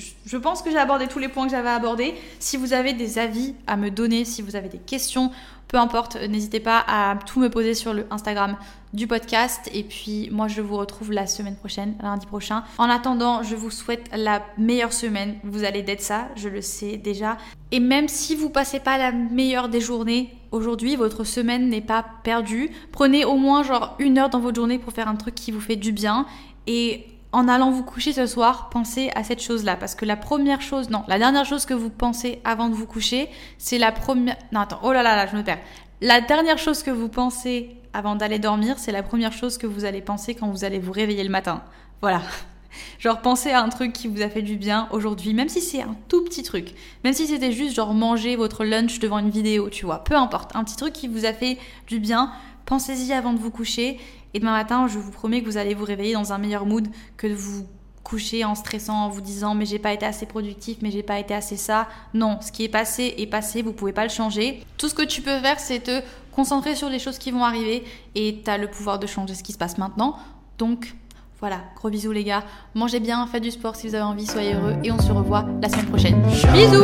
Speaker 1: abordé tous les points que j'avais abordés. Si vous avez des avis à me donner, si vous avez des questions, peu importe, n'hésitez pas à tout me poser sur le Instagram du podcast. Et puis moi, je vous retrouve la semaine prochaine, lundi prochain. En attendant, je vous souhaite la meilleure semaine. Vous allez d'être ça, je le sais déjà. Et même si vous passez pas la meilleure des journées aujourd'hui, votre semaine n'est pas perdue. Prenez au moins genre une heure dans votre journée pour faire un truc qui vous fait du bien. Et en allant vous coucher ce soir, pensez à cette chose-là. Parce que la première chose, non, la dernière chose que vous pensez avant de vous coucher, c'est la première... Non, attends, oh là là là, je me perds. La dernière chose que vous pensez avant d'aller dormir, c'est la première chose que vous allez penser quand vous allez vous réveiller le matin. Voilà. Genre pensez à un truc qui vous a fait du bien aujourd'hui, même si c'est un tout petit truc. Même si c'était juste genre manger votre lunch devant une vidéo, tu vois. Peu importe. Un petit truc qui vous a fait du bien. Pensez-y avant de vous coucher et demain matin, je vous promets que vous allez vous réveiller dans un meilleur mood que de vous coucher en stressant, en vous disant mais j'ai pas été assez productif, mais j'ai pas été assez ça. Non, ce qui est passé est passé, vous pouvez pas le changer. Tout ce que tu peux faire, c'est te concentrer sur les choses qui vont arriver et tu as le pouvoir de changer ce qui se passe maintenant. Donc voilà, gros bisous les gars. Mangez bien, faites du sport si vous avez envie, soyez heureux et on se revoit la semaine prochaine. Bisous